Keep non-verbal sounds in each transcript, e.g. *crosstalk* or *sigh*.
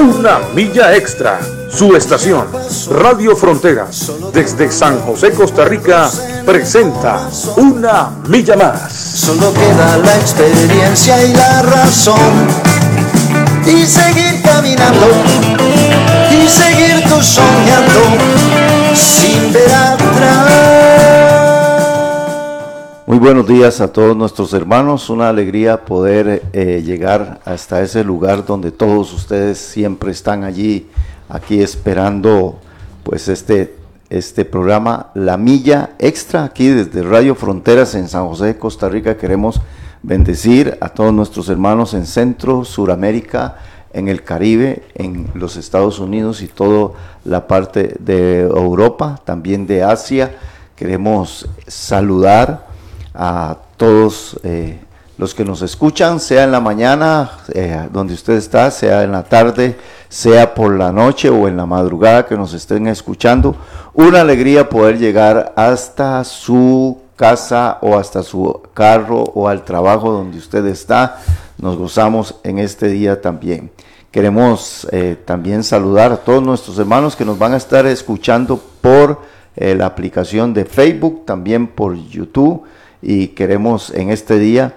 una milla extra. Su estación, Radio Fronteras, desde San José, Costa Rica, presenta Una Milla Más. Solo queda la experiencia y la razón. Y seguir caminando, y seguir tú soñando, sin ver atrás. Muy buenos días a todos nuestros hermanos, una alegría poder eh, llegar hasta ese lugar donde todos ustedes siempre están allí, aquí esperando pues este, este programa La Milla Extra, aquí desde Radio Fronteras en San José, Costa Rica. Queremos bendecir a todos nuestros hermanos en Centro, Suramérica, en el Caribe, en los Estados Unidos y toda la parte de Europa, también de Asia. Queremos saludar a todos eh, los que nos escuchan, sea en la mañana, eh, donde usted está, sea en la tarde, sea por la noche o en la madrugada que nos estén escuchando. Una alegría poder llegar hasta su casa o hasta su carro o al trabajo donde usted está. Nos gozamos en este día también. Queremos eh, también saludar a todos nuestros hermanos que nos van a estar escuchando por la aplicación de Facebook, también por YouTube y queremos en este día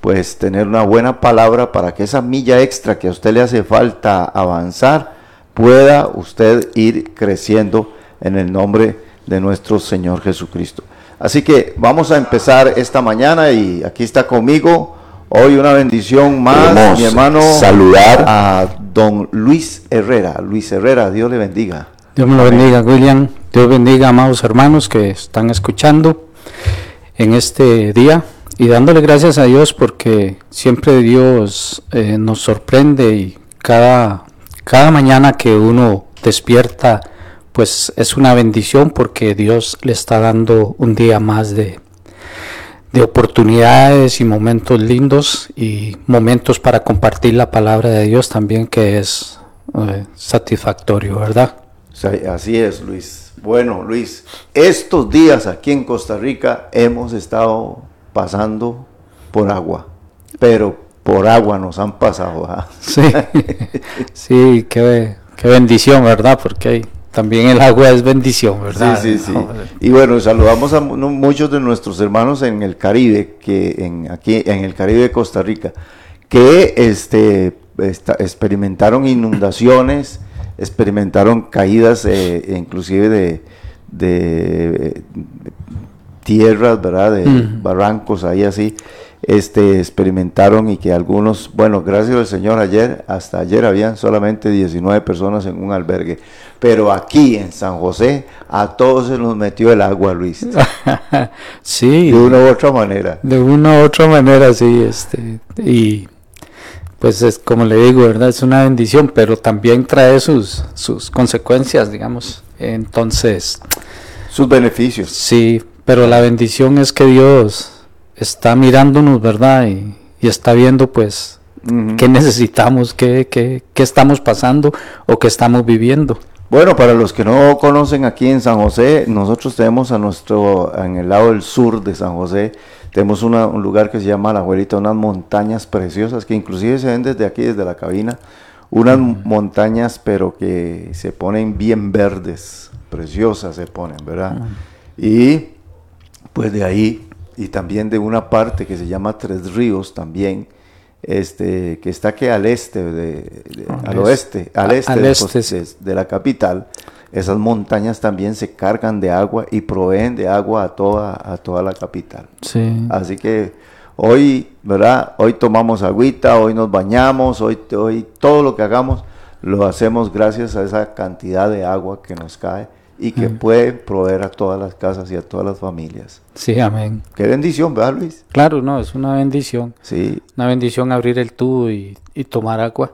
pues tener una buena palabra para que esa milla extra que a usted le hace falta avanzar pueda usted ir creciendo en el nombre de nuestro Señor Jesucristo. Así que vamos a empezar esta mañana y aquí está conmigo hoy una bendición más, Queremos mi hermano, saludar. a don Luis Herrera. Luis Herrera, Dios le bendiga. Dios me lo bendiga, William. Dios bendiga, amados hermanos que están escuchando en este día y dándole gracias a Dios porque siempre Dios eh, nos sorprende y cada, cada mañana que uno despierta, pues es una bendición porque Dios le está dando un día más de, de oportunidades y momentos lindos y momentos para compartir la palabra de Dios también que es eh, satisfactorio, ¿verdad? Sea, Así es, Luis. Bueno, Luis, estos días aquí en Costa Rica hemos estado pasando por agua, pero por agua nos han pasado. ¿ah? *laughs* Sí, sí, qué, qué bendición, ¿verdad? Porque también el agua es bendición, ¿verdad? Sí, sí, sí. Y bueno, saludamos a mu- muchos de nuestros hermanos en el Caribe, que en, aquí en el Caribe de Costa Rica, que este, esta- experimentaron inundaciones, experimentaron caídas, eh, inclusive de, de tierras, ¿verdad? De barrancos ahí así, este, experimentaron y que algunos, bueno, gracias al Señor ayer, hasta ayer habían solamente 19 personas en un albergue, pero aquí en San José a todos se nos metió el agua, Luis, *laughs* sí, de una u otra manera. de una u otra manera, sí, este, y pues es como le digo, ¿verdad? Es una bendición, pero también trae sus, sus consecuencias, digamos. Entonces, Sus beneficios. sí, pero la bendición es que Dios está mirándonos, ¿verdad? Y, y está viendo, pues, qué necesitamos, qué, qué, qué estamos pasando o qué estamos viviendo. Bueno, para los que no conocen aquí en San José, nosotros tenemos a nuestro, en el lado del sur de San José, tenemos una- un lugar que se llama La Juelita, unas montañas preciosas que inclusive se ven desde aquí, desde la cabina, unas montañas pero que se ponen bien verdes, preciosas se ponen, ¿verdad? Y pues de ahí, y también de una parte que se llama Tres Ríos también, este, que está que al este, de, de- Al este. oeste, al este, al este, de la capital, esas montañas también se cargan de agua y proveen de agua a toda, a toda la capital. Sí. Así que hoy, ¿verdad? Hoy tomamos agüita, hoy nos bañamos, hoy, hoy todo lo que hagamos lo hacemos gracias a esa cantidad de agua que nos cae y que puede proveer a todas las casas y a todas las familias. Sí, amén. Qué bendición, ¿verdad, Luis? Claro, no, es una bendición. Sí, Una bendición abrir el tubo y, y tomar agua.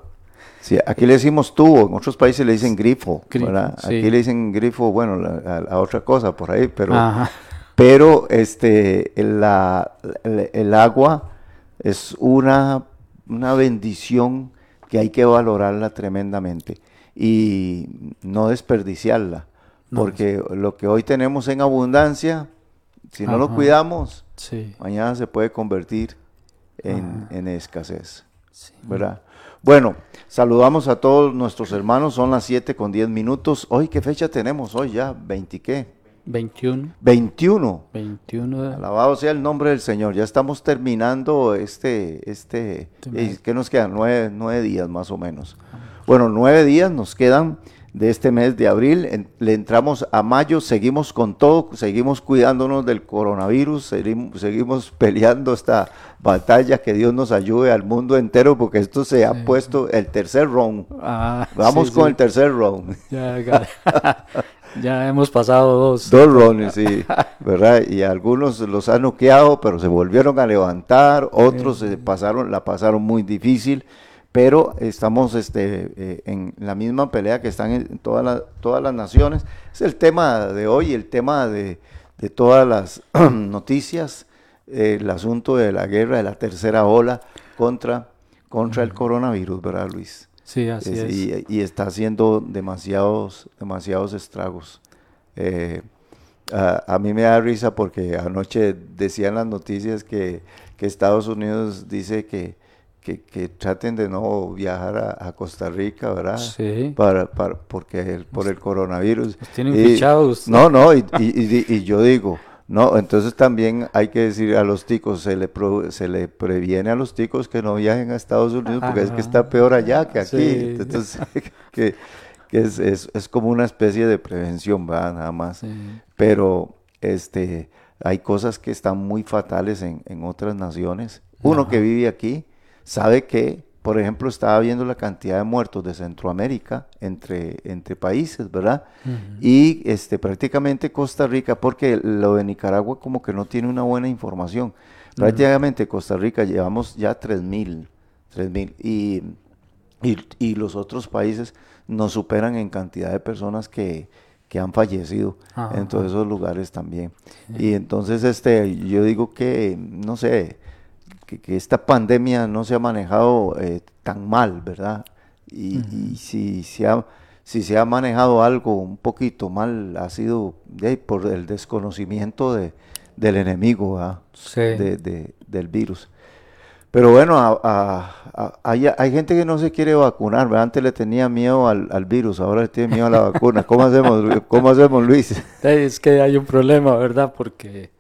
Sí, aquí le decimos tubo, en otros países le dicen grifo, Grifo, ¿verdad? sí. Aquí le dicen grifo, bueno, la- a, a otra cosa por ahí, pero, Ajá. pero este, la, el, el agua es una, una bendición que hay que valorarla tremendamente y no desperdiciarla, No. porque lo que hoy tenemos en abundancia, si no lo cuidamos, Sí, mañana se puede convertir en, en escasez, sí. ¿verdad? Bueno, saludamos a todos nuestros hermanos, son las 7 con 10 minutos. Hoy, ¿qué fecha tenemos? Hoy ya, 20 qué? 21, 21. 21 de- Alabado sea el nombre del Señor. Ya estamos terminando este, este, Este eh. ¿qué nos quedan? Nueve, nueve días más o menos. Bueno, nueve días nos quedan de este mes de abril. En- le entramos a mayo, seguimos con todo, seguimos cuidándonos del coronavirus, seguimos, seguimos *laughs* peleando esta batalla, que Dios nos ayude al mundo entero, porque esto se ha puesto el tercer round. Ah, *laughs* Vamos sí, con sí. el tercer round. *laughs* Ya hemos pasado dos. Dos rounds, sí, ¿verdad? Y algunos los han noqueado, pero se volvieron a levantar, otros se pasaron, la pasaron muy difícil, pero estamos este, eh, en la misma pelea que están en todas las, todas las naciones. Es el tema de hoy, el tema de, de todas las *clears throat* noticias, eh, el asunto de la guerra, de la tercera ola contra, contra el coronavirus, ¿verdad, Luis? Sí, así Es- es. Y, y está haciendo demasiados, demasiados estragos. Eh, a, a mí me da risa porque anoche decían las noticias que, que Estados Unidos dice que, que, que traten de no viajar a, a Costa Rica, ¿verdad? Sí. Para, para, porque el- por el coronavirus. Los tienen Y- fichados. No, no, y, y- yo digo, no, entonces también hay que decir a los ticos, se le, pro- se le previene a los ticos que no viajen a Estados Unidos porque es que Ajá. está peor allá que aquí. Sí. Entonces, *laughs* que, que es, es, es como una especie de prevención, ¿verdad? Nada más. Sí. Pero este, hay cosas que están muy fatales en, en otras naciones. Uno que vive aquí sabe que, por ejemplo, estaba viendo la cantidad de muertos de Centroamérica entre, entre países, ¿verdad? Y este, prácticamente Costa Rica, porque lo de Nicaragua como que no tiene una buena información. Prácticamente Costa Rica llevamos ya 3.000, 3.000 y, y, y los otros países nos superan en cantidad de personas que, que han fallecido Ajá. en todos esos lugares también. Y entonces este, yo digo que, no sé, que, que esta pandemia no se ha manejado eh, tan mal, ¿verdad? Y, y si, se ha, si se ha manejado algo un poquito mal, ha sido de, por el desconocimiento de, del enemigo. Sí. de, de- del virus. Pero bueno, a- a- a- hay, hay gente que no se quiere vacunar. ¿verdad? Antes le tenía miedo al, al virus, ahora le tiene miedo a la *laughs* vacuna. ¿Cómo hacemos, ¿Cómo hacemos Luis? Eh, Es que hay un problema, ¿verdad? Porque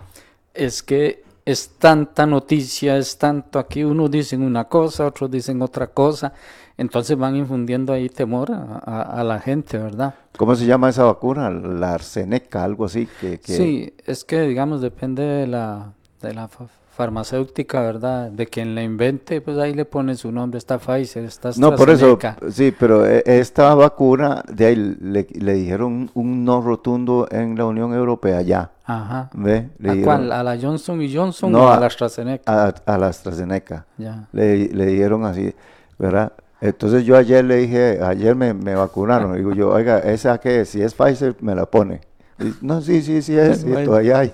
es que es tanta noticia, es tanto aquí, unos dicen una cosa, otros dicen otra cosa, entonces van infundiendo ahí temor a, a- a la gente, ¿verdad? ¿Cómo se llama esa vacuna? La arseneca, algo así. Que, que- Sí, es que digamos depende de la, de la farmacéutica, ¿verdad? De quien la invente, pues ahí le pone su nombre, está Pfizer, está No, por eso, sí, pero eh, esta vacuna, de ahí le, le dijeron un no rotundo en la Unión Europea ya. Ajá. ¿Ve? Le ¿A dijeron cuál? ¿A la Johnson y Johnson No, o a a- la AstraZeneca? a, a la AstraZeneca. Ya. le, le dieron así, ¿verdad? Entonces yo ayer le dije, ayer me, me vacunaron, digo yo, oiga, esa que si es Pfizer me la pone. Y, no, sí, sí, sí es, sí, todavía hay.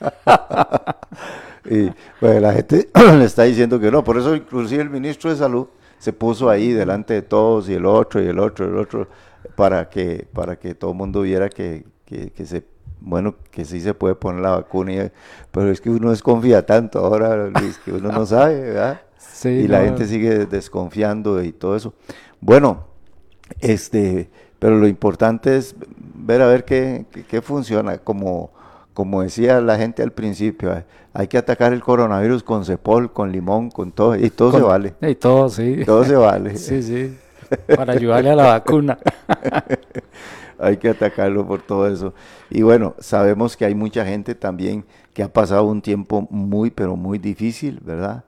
*laughs* y pues la gente *clears throat* le está diciendo que no, por eso inclusive el ministro de salud se puso ahí delante de todos y el otro y el otro y el otro para que para que todo el mundo viera que, que, que se bueno que sí se puede poner la vacuna y- pero es que uno desconfía tanto ahora Luis que uno no *laughs* sabe ¿verdad? Sí, y la no. gente sigue desconfiando y todo eso bueno este pero lo importante es ver a ver qué, qué, qué funciona como como decía la gente al principio hay que atacar el coronavirus con cepol con limón con todo y todo se vale Y todo, sí. todo se vale *laughs* Sí, sí. Para ayudarle a la vacuna. *laughs* hay que atacarlo por todo eso. Y bueno, sabemos que hay mucha gente también que ha pasado un tiempo muy, pero muy difícil, ¿verdad?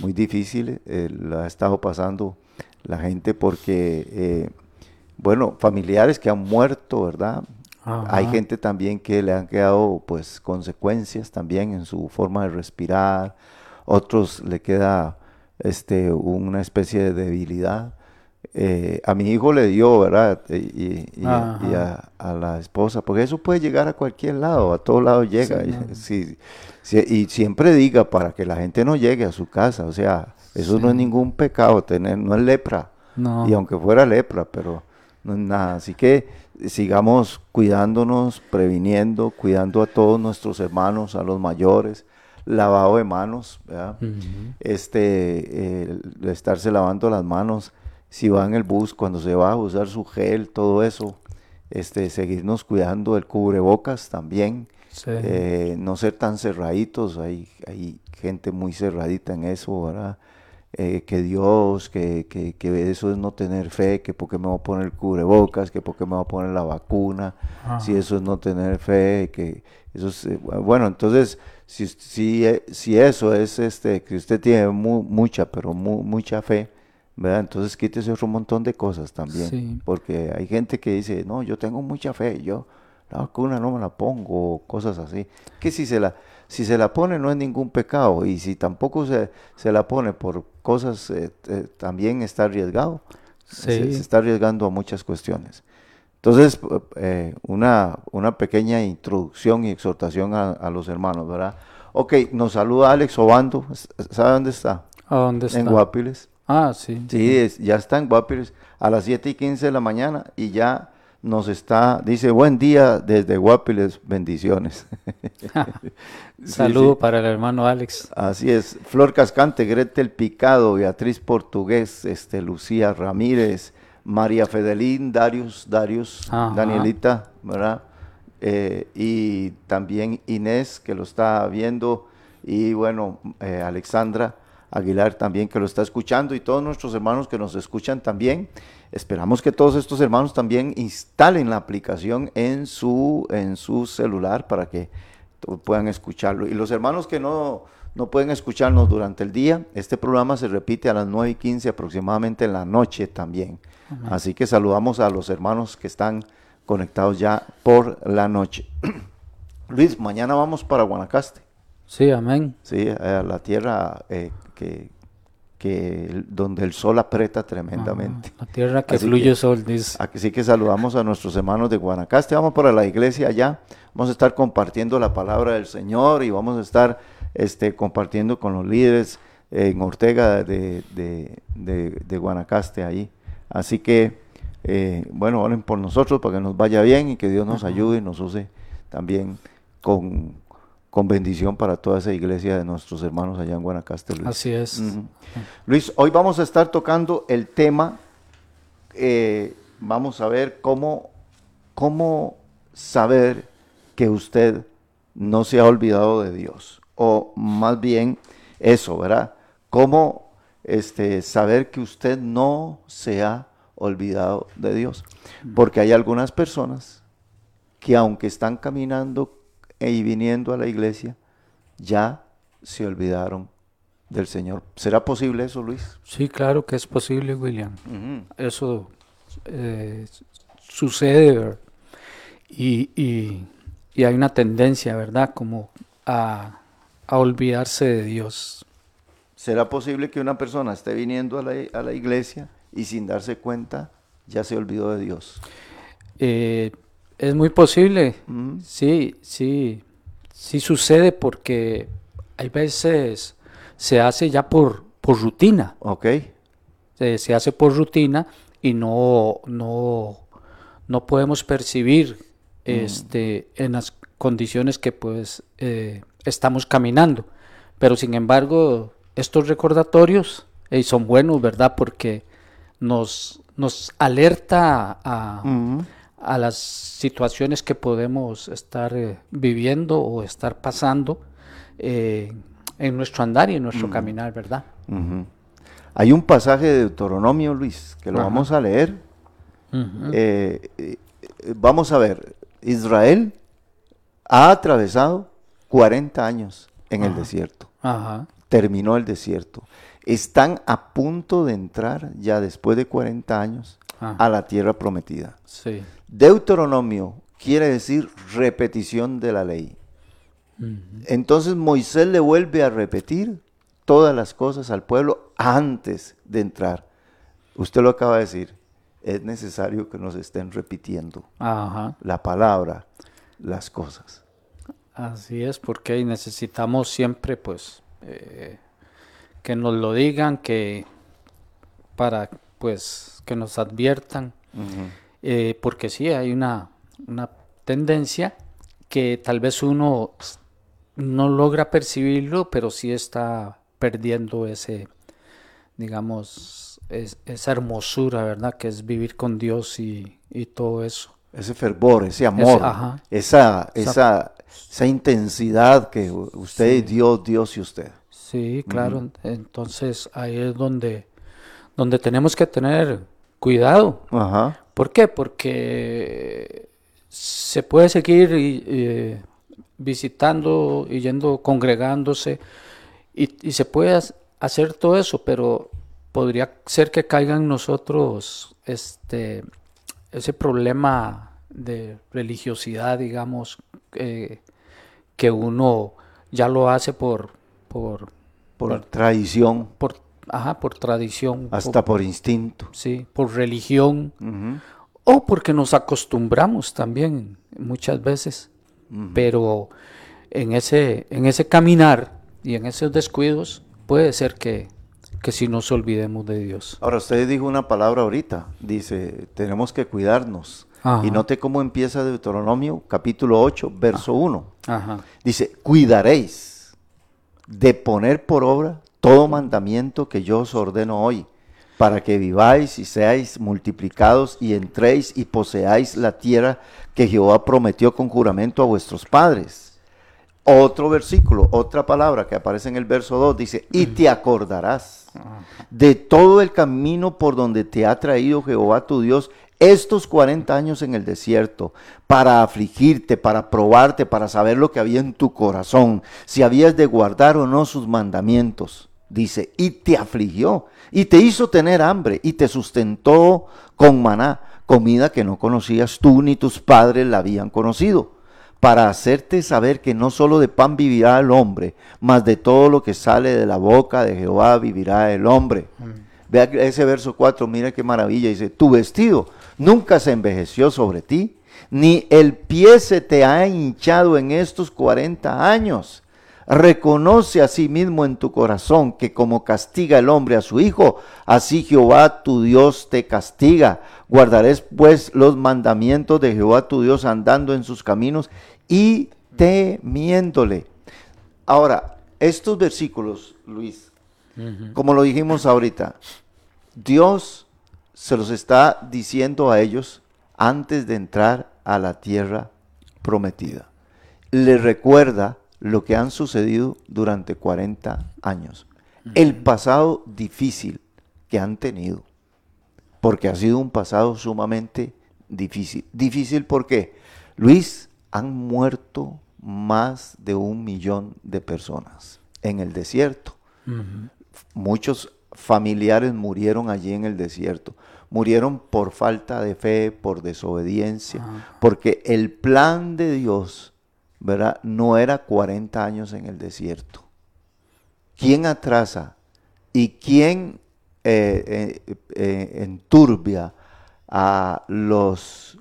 Muy difícil, eh, lo ha estado pasando la gente porque, eh, bueno, familiares que han muerto, ¿verdad? Hay gente también que le han quedado, pues, consecuencias también en su forma de respirar. Otros le queda, este, una especie de debilidad eh, a mi hijo le dio, ¿verdad? Y, y a, y a- a la esposa, porque eso puede llegar a cualquier lado, a todos lados llega. *laughs* Sí, y siempre diga para que la gente no llegue a su casa, o sea, eso no es ningún pecado, tener, no es lepra. No. Y aunque fuera lepra, pero no es nada. Así que sigamos cuidándonos, previniendo, cuidando a todos nuestros hermanos, a los mayores, lavado de manos, ¿verdad? Este, el estarse lavando las manos, si va en el bus, cuando se va a usar su gel, todo eso, este, seguirnos cuidando del cubrebocas también, Sí. eh, no ser tan cerraditos, hay, hay gente muy cerradita en eso, ¿verdad? Eh, que Dios, que, que, que eso es no tener fe, que porque me voy a poner el cubrebocas, que porque me voy a poner la vacuna, si eso es no tener fe, que eso es, eh, bu- bueno, entonces, si, si, eh, si eso es este, que usted tiene mu- mucha, pero mu- mucha fe, ¿verdad? Entonces quítese otro montón de cosas también, Sí. porque hay gente que dice, no, yo tengo mucha fe, yo la vacuna no me la pongo, o cosas así, que si se la, si se la pone no es ningún pecado, y si tampoco se, se la pone por cosas, eh, eh, también está arriesgado, se, está arriesgando a muchas cuestiones. Entonces, eh, una, una pequeña introducción y exhortación a, a los hermanos, ¿verdad? Ok, nos saluda Alex Obando, ¿sabe dónde está? ¿A dónde está? En Guapiles. Ah, sí. Sí, es- ya está en Guapiles a las 7 y 15 de la mañana y ya nos está, dice, buen día desde Guapiles, bendiciones. *laughs* Sí, Saludo sí. para el hermano Alex. Así es, Flor Cascante, Gretel Picado, Beatriz Portugués, este, Lucía Ramírez, María Fedelín, Darius, Darius, Ajá. Danielita, ¿verdad? Eh, y también Inés, que lo está viendo, y bueno, eh, Alexandra Aguilar también, que lo está escuchando, y todos nuestros hermanos que nos escuchan también. Esperamos que todos estos hermanos también instalen la aplicación en su, en su celular para que puedan escucharlo. Y los hermanos que no, no pueden escucharnos durante el día, este programa se repite a las 9 y 15 aproximadamente en la noche también. Así que saludamos a los hermanos que están conectados ya por la noche. *clears throat* Luis, mañana vamos para Guanacaste, Sí, amén. ¿sí? a la tierra eh, que, que donde el sol aprieta tremendamente. La tierra que Así fluye que- sol, dice. Así que saludamos a nuestros hermanos de Guanacaste. Vamos para la iglesia allá. Vamos a estar compartiendo la palabra del Señor y vamos a estar este, compartiendo con los líderes en Ortega de, de- de- de Guanacaste ahí. Así que, eh, bueno, oren por nosotros para que nos vaya bien y que Dios nos ayude y nos use también con, con bendición para toda esa iglesia de nuestros hermanos allá en Guanacaste. Luis. Así es. Luis, hoy vamos a estar tocando el tema, eh, vamos a ver cómo, cómo saber que usted no se ha olvidado de Dios, o más bien eso, ¿verdad? Cómo este, saber que usted no se ha olvidado de Dios, porque hay algunas personas que aunque están caminando y viniendo a la iglesia, ya se olvidaron del Señor. ¿Será posible eso, Luis? Sí, claro que es posible, William. Eso eh, sucede ¿verdad? y, y- y hay una tendencia, ¿verdad? Como a, a olvidarse de Dios. ¿Será posible que una persona esté viniendo a la, a la iglesia y sin darse cuenta ya se olvidó de Dios? Eh, es muy posible, Ujú. sí, sí, sí sucede porque hay veces se hace ya por, por rutina. ¿Ok? se, se hace por rutina y no, no, no podemos percibir este, en las condiciones que pues eh, estamos caminando. Pero sin embargo, estos recordatorios eh, son buenos, ¿verdad? Porque nos, nos alerta a, Ujú. A las situaciones que podemos estar eh, viviendo o estar pasando eh, en nuestro andar y en nuestro caminar, ¿verdad? Hay un pasaje de Deuteronomio, Luis, que lo Ajá. vamos a leer. Eh, vamos a ver, Israel ha atravesado 40 años en el desierto. Ajá. terminó el desierto. Están a punto de entrar ya después de 40 años Ah. a la tierra prometida. Sí. Deuteronomio quiere decir repetición de la ley. Entonces Moisés le vuelve a repetir todas las cosas al pueblo antes de entrar usted lo acaba de decir, es necesario que nos estén repitiendo Ajá. la palabra, las cosas. Así es, porque necesitamos siempre, pues, eh, que nos lo digan, que para, pues, que nos adviertan, eh, porque sí hay una, una tendencia que tal vez uno no logra percibirlo, pero sí está perdiendo ese, digamos, es- esa hermosura, ¿verdad? Que es vivir con Dios y, y todo eso. Ese fervor, ese amor, ajá. esa, esa, esa intensidad que usted y Dios, Dios y usted. Sí, claro. Entonces ahí es donde, donde tenemos que tener cuidado. Ajá. ¿Por qué? Porque se puede seguir y- visitando y yendo, congregándose y, y se puede ha- hacer todo eso, pero podría ser que caiga en nosotros este, ese problema de religiosidad, digamos, eh, que uno ya lo hace por, por, Por tradición, por, ajá, por tradición, hasta por- por instinto. sí, por religión. O porque nos acostumbramos también muchas veces. Pero en ese, en ese caminar y en esos descuidos puede ser que, que si nos olvidemos de Dios. Ahora, usted dijo una palabra ahorita, dice, tenemos que cuidarnos. Ajá. Y note cómo empieza Deuteronomio capítulo 8, verso 1. Ajá. Dice, cuidaréis de poner por obra todo mandamiento que yo os ordeno hoy, para que viváis y seáis multiplicados y entréis y poseáis la tierra que Jehová prometió con juramento a vuestros padres. Otro versículo, otra palabra que aparece en el verso 2 dice, y te acordarás de todo el camino por donde te ha traído Jehová tu Dios estos 40 años en el desierto, para afligirte, para probarte, para saber lo que había en tu corazón, si habías de guardar o no sus mandamientos. Dice, y te afligió, y te hizo tener hambre, y te sustentó con maná, comida que no conocías tú ni tus padres la habían conocido para hacerte saber que no solo de pan vivirá el hombre, mas de todo lo que sale de la boca de Jehová vivirá el hombre. Vea ese verso 4, mira qué maravilla, dice, tu vestido nunca se envejeció sobre ti, ni el pie se te ha hinchado en estos 40 años. Reconoce a sí mismo en tu corazón que como castiga el hombre a su hijo, así Jehová tu Dios te castiga. Guardarás pues los mandamientos de Jehová tu Dios andando en sus caminos y temiéndole. Ahora, estos versículos, Luis, como lo dijimos ahorita, Dios se los está diciendo a ellos antes de entrar a la tierra prometida. Les recuerda lo que han sucedido durante 40 años. El pasado difícil que han tenido. Porque ha sido un pasado sumamente difícil. Difícil porque, Luis, han muerto más de un millón de personas en el desierto. Muchos familiares murieron allí en el desierto. Murieron por falta de fe, por desobediencia, porque el plan de Dios, No era 40 años en el desierto. ¿Quién atrasa y quién eh, eh, eh, enturbia a los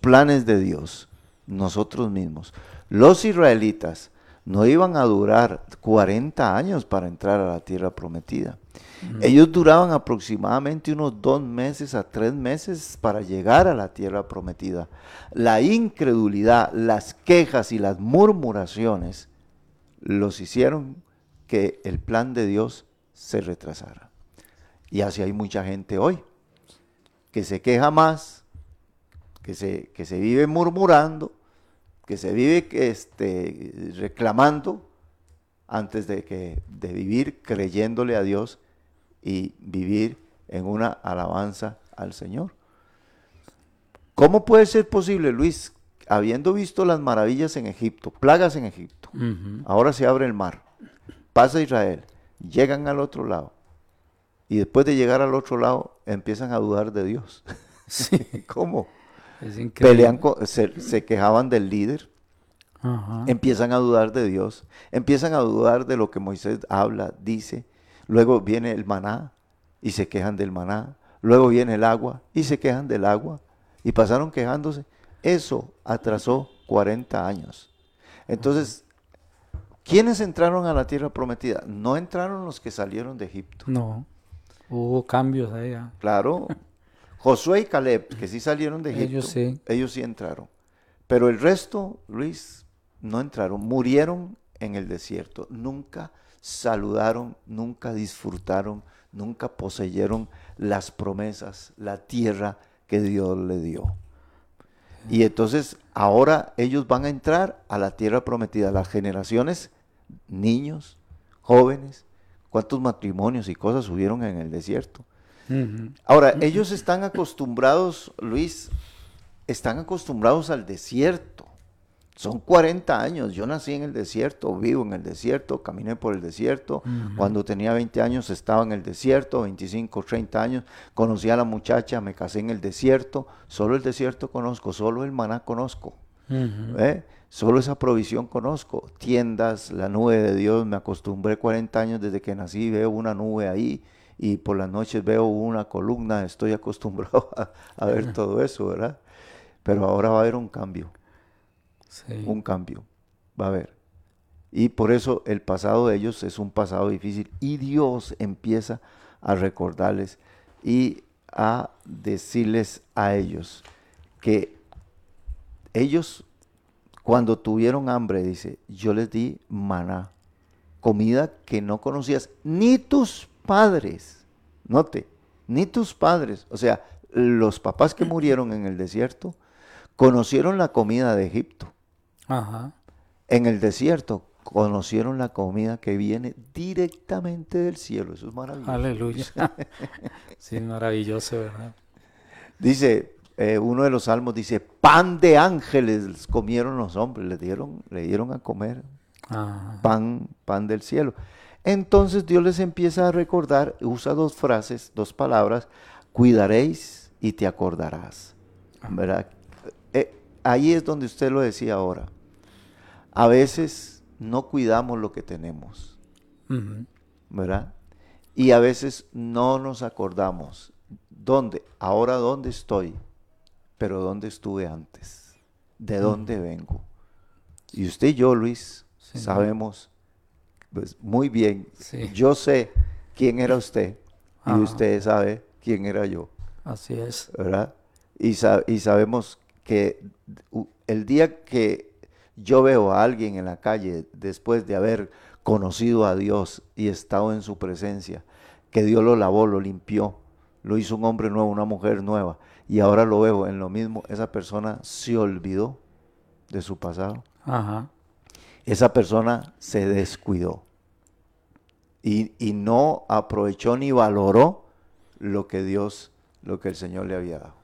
planes de Dios? Nosotros mismos. Los israelitas no iban a durar 40 años para entrar a la tierra prometida. Ellos duraban aproximadamente unos dos meses a tres meses para llegar a la tierra prometida. La incredulidad, las quejas y las murmuraciones los hicieron que el plan de Dios se retrasara. Y así hay mucha gente hoy que se queja más, que se, que se vive murmurando, que se vive este, reclamando antes de, que, de vivir creyéndole a Dios y vivir en una alabanza al Señor. ¿Cómo puede ser posible, Luis, habiendo visto las maravillas en Egipto, plagas en Egipto, ahora se abre el mar, pasa Israel, llegan al otro lado y después de llegar al otro lado empiezan a dudar de Dios? *laughs* ¿Cómo? Pelean con- se, se quejaban del líder, Ajá. empiezan a dudar de Dios, empiezan a dudar de lo que Moisés habla, dice. Luego viene el maná y se quejan del maná. luego viene el agua y se quejan del agua y pasaron quejándose. Eso atrasó 40 años. Entonces, ¿quiénes entraron a la tierra prometida? No entraron los que salieron de Egipto. No, hubo cambios ahí. ah. Claro, *laughs* Josué y Caleb, que sí salieron de Egipto, Ellos sí. ellos sí entraron. Pero el resto, Luis, no entraron, murieron en el desierto. Nunca saludaron, nunca disfrutaron, nunca poseyeron las promesas, la tierra que Dios le dio. Y entonces ahora ellos van a entrar a la tierra prometida. Las generaciones, niños, jóvenes, cuántos matrimonios y cosas hubieron en el desierto. Ahora, ellos están acostumbrados, Luis, están acostumbrados al desierto. Son 40 años. Yo nací en el desierto, vivo en el desierto, caminé por el desierto. Cuando tenía 20 años estaba en el desierto, 25, 30 años. Conocí a la muchacha, me casé en el desierto. Solo el desierto conozco, solo el maná conozco. ¿eh? Solo esa provisión conozco. Tiendas, la nube de Dios. Me acostumbré 40 años desde que nací, veo una nube ahí y por las noches veo una columna. Estoy acostumbrado *laughs* a, a ver todo eso, ¿verdad? Pero ahora va a haber un cambio, Sí. un cambio. Va a haber. Y por eso el pasado de ellos es un pasado difícil. Y Dios empieza a recordarles y a decirles a ellos que ellos cuando tuvieron hambre, dice, yo les di maná, comida que no conocías, ni tus padres, note, ni tus padres, o sea, los papás que murieron en el desierto, conocieron la comida de Egipto. Ajá. En el desierto conocieron la comida que viene directamente del cielo. Eso es maravilloso. Aleluya. *laughs* sí, maravilloso, ¿verdad? Dice, eh, uno de los salmos dice, pan de ángeles comieron los hombres, le dieron, le dieron a comer Ajá. pan, pan del cielo. Entonces Dios les empieza a recordar, usa dos frases, dos palabras, cuidaréis y te acordarás. ¿Verdad? Eh, ahí es donde usted lo decía ahora. A veces no cuidamos lo que tenemos. ¿verdad? Y a veces no nos acordamos. ¿Dónde? Ahora dónde estoy, pero dónde estuve antes, de dónde vengo. Y usted y yo, Luis, Sí. sabemos pues, muy bien. Sí. Yo sé quién era usted y usted sabe quién era yo, Así es. ¿verdad? Y, y sabemos que el día que yo veo a alguien en la calle después de haber conocido a Dios y estado en su presencia, que Dios lo lavó, lo limpió, lo hizo un hombre nuevo, una mujer nueva, y ahora lo veo en lo mismo, esa persona se olvidó de su pasado Ajá. Esa persona se descuidó y, y no aprovechó ni valoró lo que Dios, lo que el Señor le había dado.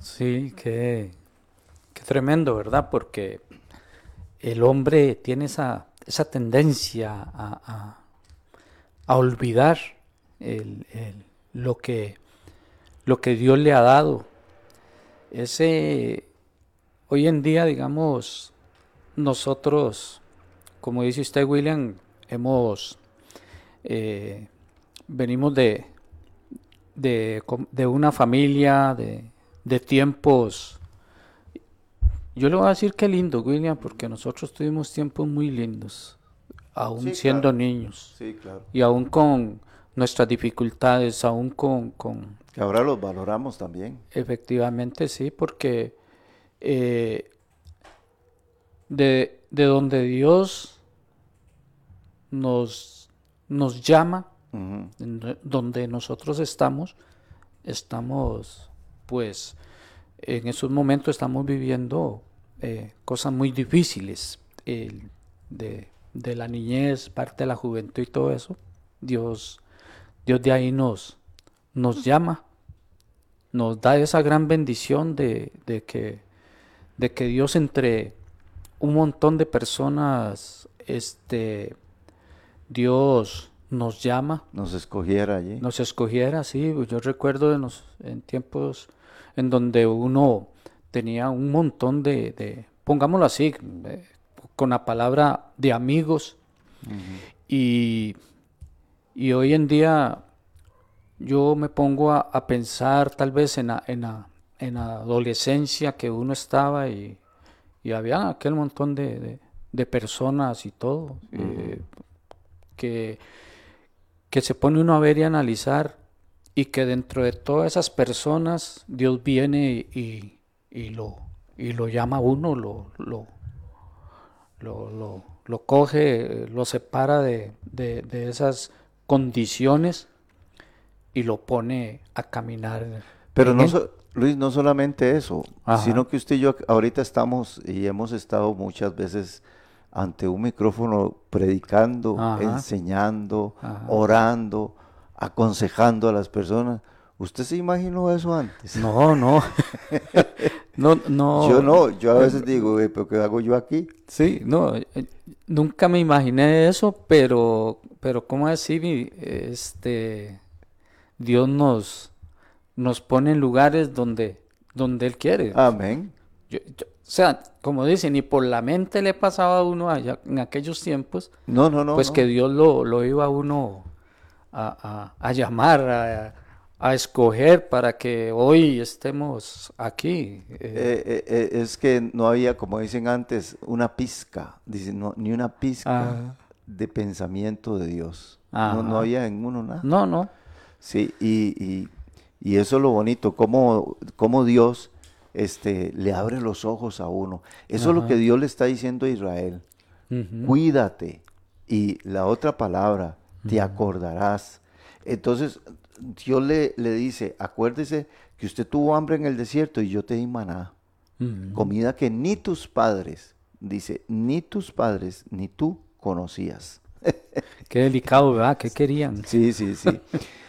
Sí, qué, qué tremendo, ¿verdad? Porque el hombre tiene esa, esa tendencia a, a- olvidar el- lo, que, lo que Dios le ha dado. Ese, hoy en día, digamos, nosotros, como dice usted, William, hemos, eh, venimos de, de, una familia, de, de tiempos. Yo le voy a decir qué lindo, William, porque nosotros tuvimos tiempos muy lindos, aún Sí, siendo claro. niños, Sí, claro. y aún con nuestras dificultades, aún con, con Que ahora los valoramos también. efectivamente sí, porque eh, de, de donde Dios nos, nos llama, en donde nosotros estamos, estamos, pues, en esos momentos estamos viviendo eh, cosas muy difíciles de, de la niñez, parte de la juventud y todo eso. Dios, Dios de ahí nos, nos llama, nos da esa gran bendición de, de que, de que Dios entre un montón de personas, este, Dios nos llama Nos escogiera allí. nos escogiera, sí. pues Yo recuerdo en, los, en tiempos en donde uno tenía un montón de, de pongámoslo así, eh, con la palabra de amigos. y, y hoy en día yo me pongo a, a pensar tal vez en la, en, la, en la adolescencia que uno estaba y, y había aquel montón de, de, de personas y todo, eh, que, que se pone uno a ver y analizar y que dentro de todas esas personas Dios viene y, y lo, y lo llama a uno, lo, lo, lo, lo, lo coge, lo separa de, de, de esas condiciones y lo pone a caminar. Pero no, so- Luis, no solamente eso, Ajá. sino que usted y yo ahorita estamos y hemos estado muchas veces ante un micrófono predicando, Ajá. enseñando, Ajá. orando, aconsejando a las personas. ¿Usted se imaginó eso antes? No, no. *laughs* no, no. Yo no, yo a veces digo, "Eh, pero ¿qué hago yo aquí? Sí, no. eh, Nunca me imaginé eso, pero, pero ¿cómo decir? Este, Dios nos, nos pone en lugares donde, donde Él quiere. Amén. Yo- yo- o sea, como dicen, ni por la mente le pasaba a uno allá, en aquellos tiempos, No, no, no. pues no. que Dios lo, lo iba a uno a, a- a llamar, a, a escoger para que hoy estemos aquí. eh, Eh, eh, es que no había, como dicen antes, una pizca, dicen, no, ni una pizca Ajá. de pensamiento de Dios. No, no había en uno nada. no, no. Sí, y, y- y eso es lo bonito, cómo, cómo Dios este, le abre los ojos a uno. Eso es lo que Dios le está diciendo a Israel. Cuídate. Y la otra palabra, te acordarás. Entonces, Dios le, le dice, acuérdese que usted tuvo hambre en el desierto y yo te di maná. Comida que ni tus padres, dice, ni tus padres, ni tú conocías. *laughs* Qué delicado, ¿verdad? ¿Qué querían? Sí, sí, sí.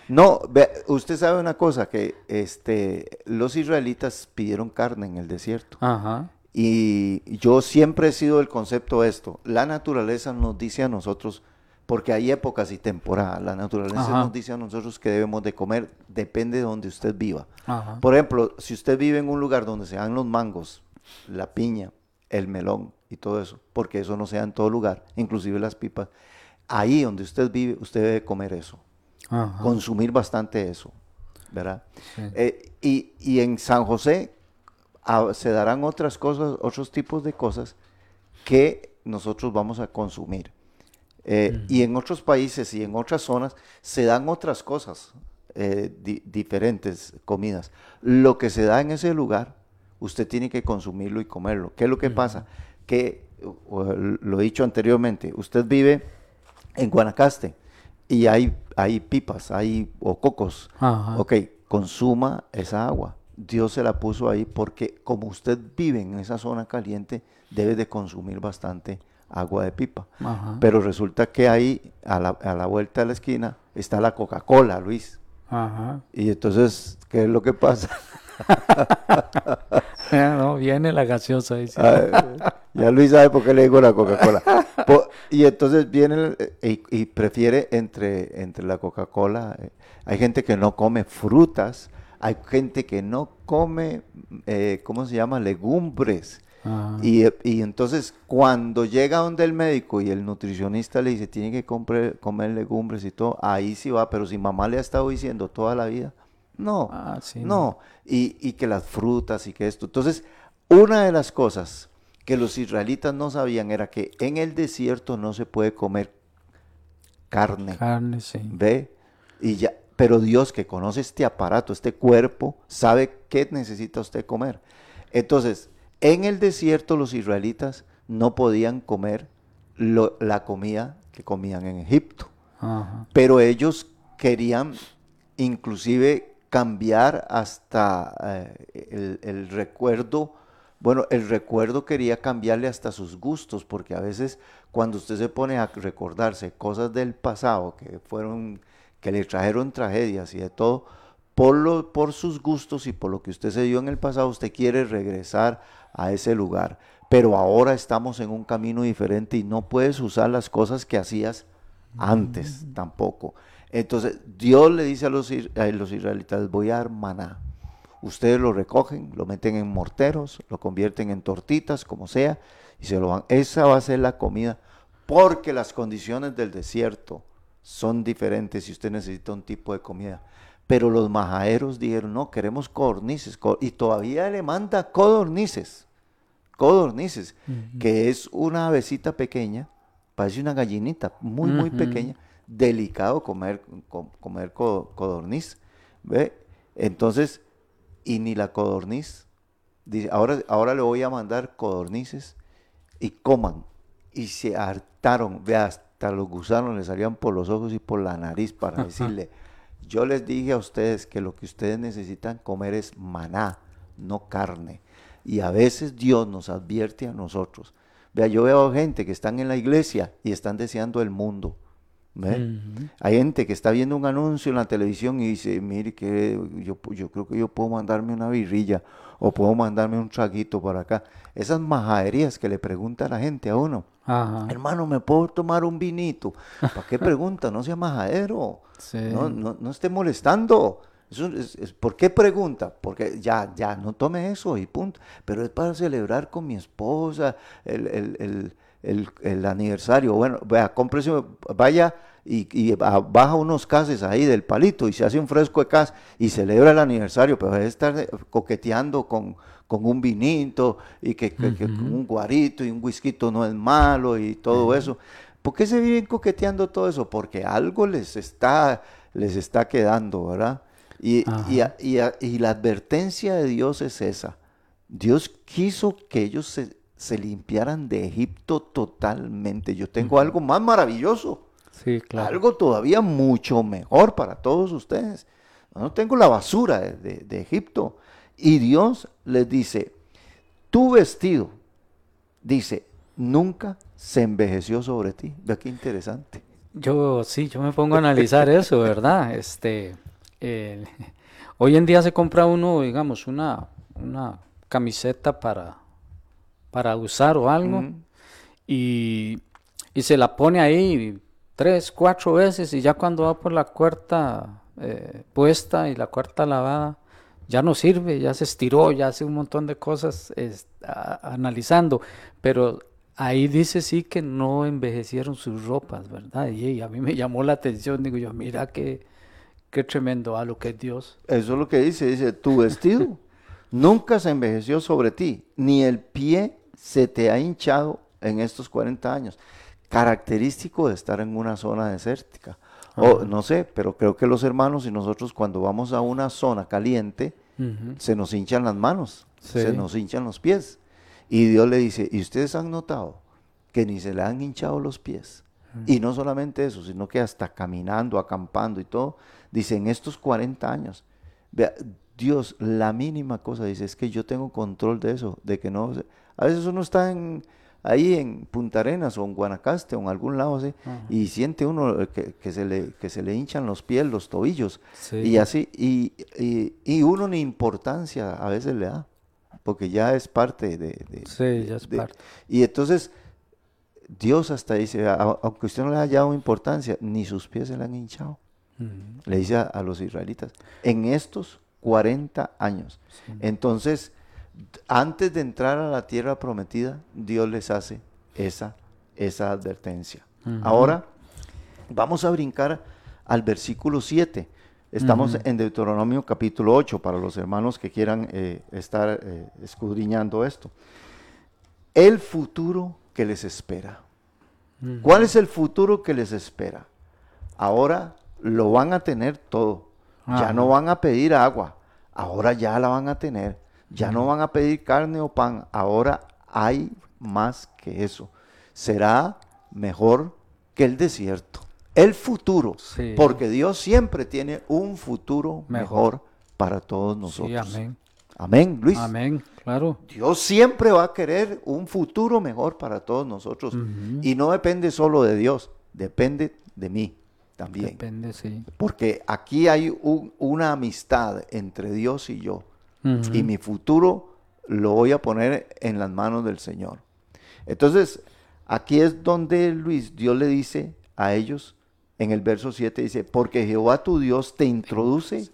No, usted sabe una cosa, que este, los israelitas pidieron carne en el desierto. Ajá. Y yo siempre he sido del concepto esto. La naturaleza nos dice a nosotros, porque hay épocas y temporadas, la naturaleza Ajá. nos dice a nosotros que debemos de comer, depende de donde usted viva. Ajá. Por ejemplo, si usted vive en un lugar donde se dan los mangos, la piña, el melón y todo eso, porque eso no se da en todo lugar, inclusive las pipas, ahí donde usted vive, usted debe comer eso Ajá. consumir bastante eso, ¿verdad? Sí. Eh, y, y en San José ah, se darán otras cosas, otros tipos de cosas que nosotros vamos a consumir. Eh, Y en otros países y en otras zonas se dan otras cosas, eh, di- diferentes comidas. Lo que se da en ese lugar, usted tiene que consumirlo y comerlo. ¿Qué es lo que pasa? Que, o- lo he dicho anteriormente, usted vive en Guanacaste y hay, hay pipas, hay o cocos. Ajá. Ok, consuma esa agua. Dios se la puso ahí porque como usted vive en esa zona caliente, debe de consumir bastante agua de pipa. Ajá. Pero resulta que ahí, a la, a la vuelta de la esquina, está la Coca-Cola, Luis. Ajá. Y entonces, ¿qué es lo que pasa? *laughs* *laughs* no, viene la gaseosa. dice. Ah, ya Luis sabe por qué le digo la Coca-Cola. Y entonces viene eh, y, y prefiere entre, entre la Coca-Cola. eh, hay gente que no come frutas, hay gente que no come, eh, ¿cómo se llama? Legumbres. Ajá. Y, eh, y entonces cuando llega donde el médico y el nutricionista le dice, tiene que compre- comer legumbres y todo, ahí sí va, pero si mamá le ha estado diciendo toda la vida, no, Ah, sí, no, y, y que las frutas y que esto. Entonces, una de las cosas que los israelitas no sabían era que en el desierto no se puede comer carne, Carne, sí. ¿ve? Y ya, pero Dios que conoce este aparato, este cuerpo, sabe qué necesita usted comer. Entonces, en el desierto los israelitas no podían comer lo- la comida que comían en Egipto, Ajá. pero ellos querían inclusive cambiar hasta eh, el, el recuerdo, bueno, el recuerdo quería cambiarle hasta sus gustos, porque a veces cuando usted se pone a recordarse cosas del pasado que fueron, que le trajeron tragedias y de todo, por, lo, por sus gustos y por lo que usted se dio en el pasado, usted quiere regresar a ese lugar. Pero ahora estamos en un camino diferente y no puedes usar las cosas que hacías antes tampoco. Entonces Dios le dice a los, a los israelitas, voy a dar maná. Ustedes lo recogen, lo meten en morteros, lo convierten en tortitas, como sea, y se lo van. Esa va a ser la comida, porque las condiciones del desierto son diferentes y usted necesita un tipo de comida. Pero los majaderos dijeron, no, queremos codornices. co- Y todavía le manda codornices. Codornices, que es una avecita pequeña, parece una gallinita, muy, muy pequeña. Delicado comer, co- comer co- codorniz. ¿Ve? Entonces, y ni la codorniz. Dice, ahora, ahora le voy a mandar codornices y coman. Y se hartaron, vea, hasta los gusanos le salían por los ojos y por la nariz para decirle, yo les dije a ustedes que lo que ustedes necesitan comer es maná, no carne. Y a veces Dios nos advierte a nosotros. Vea, yo veo gente que están en la iglesia y están deseando el mundo. ¿Ve? Hay gente que está viendo un anuncio en la televisión y dice, mire que yo, yo creo que yo puedo mandarme una birrilla o puedo mandarme un traguito para acá. Esas majaderías que le pregunta la gente a uno. Ajá. Hermano, ¿me puedo tomar un vinito? ¿Para qué pregunta? No sea majadero. Sí. No, no, no esté molestando. Eso es- es- ¿Por qué pregunta? Porque ya, ya, no tome eso y punto. Pero es para celebrar con mi esposa el, el- el- el- el aniversario. Bueno, vea, cómprese, vaya y, y ba- baja unos cases ahí del palito y se hace un fresco de cas y celebra el aniversario, pero debe estar eh, coqueteando con, con un vinito y que, que- que con un guarito y un whisky no es malo y todo eso. ¿Por qué se viven coqueteando todo eso? Porque algo les está, les está quedando, ¿verdad? Y, y, a- y a- y la advertencia de Dios es esa. Dios quiso que ellos se, se limpiaran de Egipto totalmente. Yo tengo algo más maravilloso. Sí, claro. Algo todavía mucho mejor para todos ustedes. No tengo la basura de, de- de Egipto. Y Dios les dice, tu vestido, dice, nunca se envejeció sobre ti. Ve qué interesante. Yo sí, yo me pongo a analizar eso, ¿verdad? *laughs* Este, el- *laughs* hoy en día se compra uno, digamos, una, una camiseta para, para usar o algo y, y se la pone ahí tres, cuatro veces y ya cuando va por la cuarta eh, puesta y la cuarta lavada, ya no sirve, ya se estiró, ya hace un montón de cosas es- a- analizando, pero ahí dice sí que no envejecieron sus ropas, ¿verdad? Y, y a mí me llamó la atención, digo yo, mira qué, qué tremendo a lo que es Dios. Eso es lo que dice. Dice, tu vestido *laughs* nunca se envejeció sobre ti, ni el pie se te ha hinchado en estos 40 años. Característico de estar en una zona desértica. O no sé, pero creo que los hermanos y nosotros cuando vamos a una zona caliente, se nos hinchan las manos, Sí. se nos hinchan los pies. Y Dios le dice, ¿y ustedes han notado que ni se le han hinchado los pies? Y no solamente eso, sino que hasta caminando, acampando y todo, dice, en estos 40 años, vea, Dios, la mínima cosa, dice, es que yo tengo control de eso, de que no, a veces uno está en, ahí en Punta Arenas o en Guanacaste o en algún lado así, y siente uno eh, que, que se le, que se le hinchan los pies, los tobillos, Sí. y así, y, y, y uno ni importancia a veces le da, porque ya es parte de... de- Sí, ya es de- parte. Y entonces, Dios hasta dice, a- aunque usted no le haya dado importancia, ni sus pies se le han hinchado. Le dice a, a los israelitas, en estos 40 años. Entonces, antes de entrar a la tierra prometida, Dios les hace esa, esa advertencia. Ahora, vamos a brincar al versículo 7. Estamos en Deuteronomio capítulo 8 para los hermanos que quieran eh, estar eh, escudriñando esto. El futuro que les espera. ¿Cuál es el futuro que les espera? Ahora lo van a tener todo. Ya Ajá. no van a pedir agua. Ahora ya la van a tener. Ya no van a pedir carne o pan. Ahora hay más que eso. Será mejor que el desierto. El futuro. Sí. Porque Dios siempre tiene un futuro mejor, Mejor. para todos Sí, nosotros. amén. Amén, Luis. Amén, claro. Dios siempre va a querer un futuro mejor para todos nosotros. Y no depende solo de Dios, depende de mí también. Depende, sí. Porque aquí hay un- una amistad entre Dios y yo. Y mi futuro lo voy a poner en las manos del Señor. Entonces, aquí es donde Luis, Dios le dice a ellos, en el verso 7 dice, porque Jehová tu Dios te introduce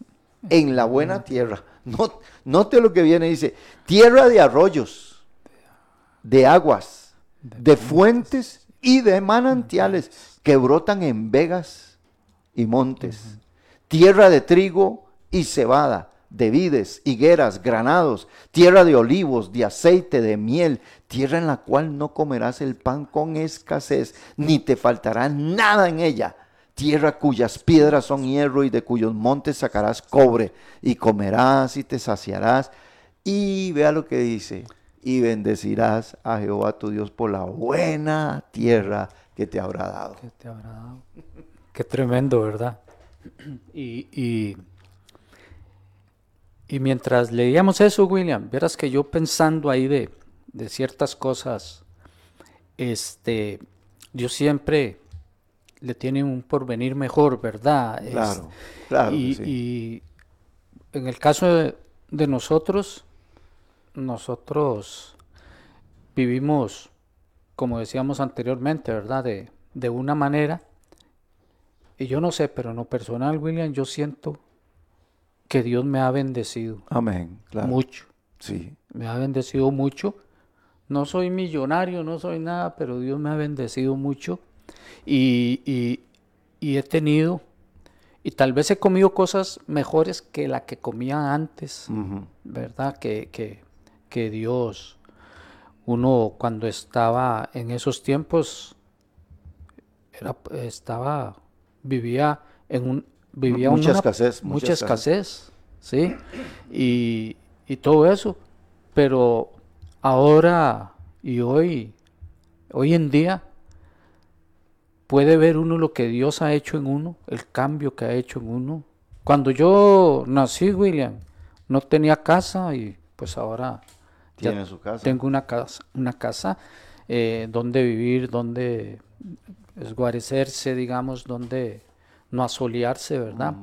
en la buena tierra. No, note lo que viene, dice, tierra de arroyos, de aguas, de fuentes y de manantiales que brotan en vegas y montes, tierra de trigo y cebada, de vides, higueras, granados, tierra de olivos, de aceite, de miel, tierra en la cual no comerás el pan con escasez, ni te faltará nada en ella. Tierra cuyas piedras son hierro y de cuyos montes sacarás cobre, y comerás y te saciarás. Y vea lo que dice, y bendecirás a Jehová tu Dios por la buena tierra que te habrá dado. Que te habrá dado. Qué tremendo, ¿verdad? *clears throat* Y, y, y mientras leíamos eso, William, verás que yo pensando ahí de, de ciertas cosas, este, Dios siempre le tiene un porvenir mejor, ¿verdad? Claro, claro. Y, sí. y en el caso de, de nosotros, nosotros vivimos, como decíamos anteriormente, ¿verdad? De, de una manera, y yo no sé, pero en lo personal, William, yo siento que Dios me ha bendecido Amén, claro. mucho, Sí, me ha bendecido mucho. No soy millonario, no soy nada, pero Dios me ha bendecido mucho y, y- y he tenido, y tal vez he comido cosas mejores que la que comía antes. ¿verdad? Que, que, que Dios, uno cuando estaba en esos tiempos, era, estaba, vivía en un, vivía Mucha una- escasez, mucha mucha escasez, ¿sí? Y, y todo eso, pero ahora y hoy, hoy en día, puede ver uno lo que Dios ha hecho en uno, el cambio que ha hecho en uno. Cuando yo nací, William, no tenía casa y pues ahora ya Tiene su casa. tengo una casa, una casa eh, donde vivir, donde esguarecerse, digamos, donde no asolearse, ¿verdad?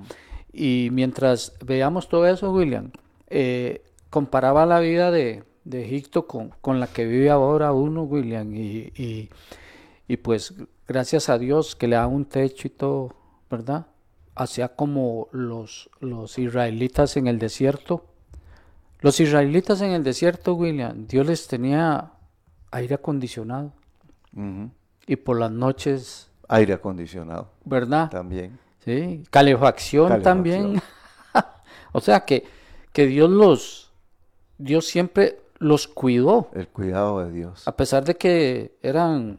Y mientras veamos todo eso, William, eh, comparaba la vida de, de Egipto con, con la que vive ahora uno, William, y, y, y pues gracias a Dios que le da un techo y todo, ¿verdad? Hacía como los, los israelitas en el desierto. Los israelitas en el desierto, William, Dios les tenía aire acondicionado. Y por las noches, Aire acondicionado ¿verdad? también. Sí, calefacción, Calefacción. también. *laughs* o sea que, que Dios los, Dios siempre los cuidó, El cuidado de Dios. a pesar de que eran,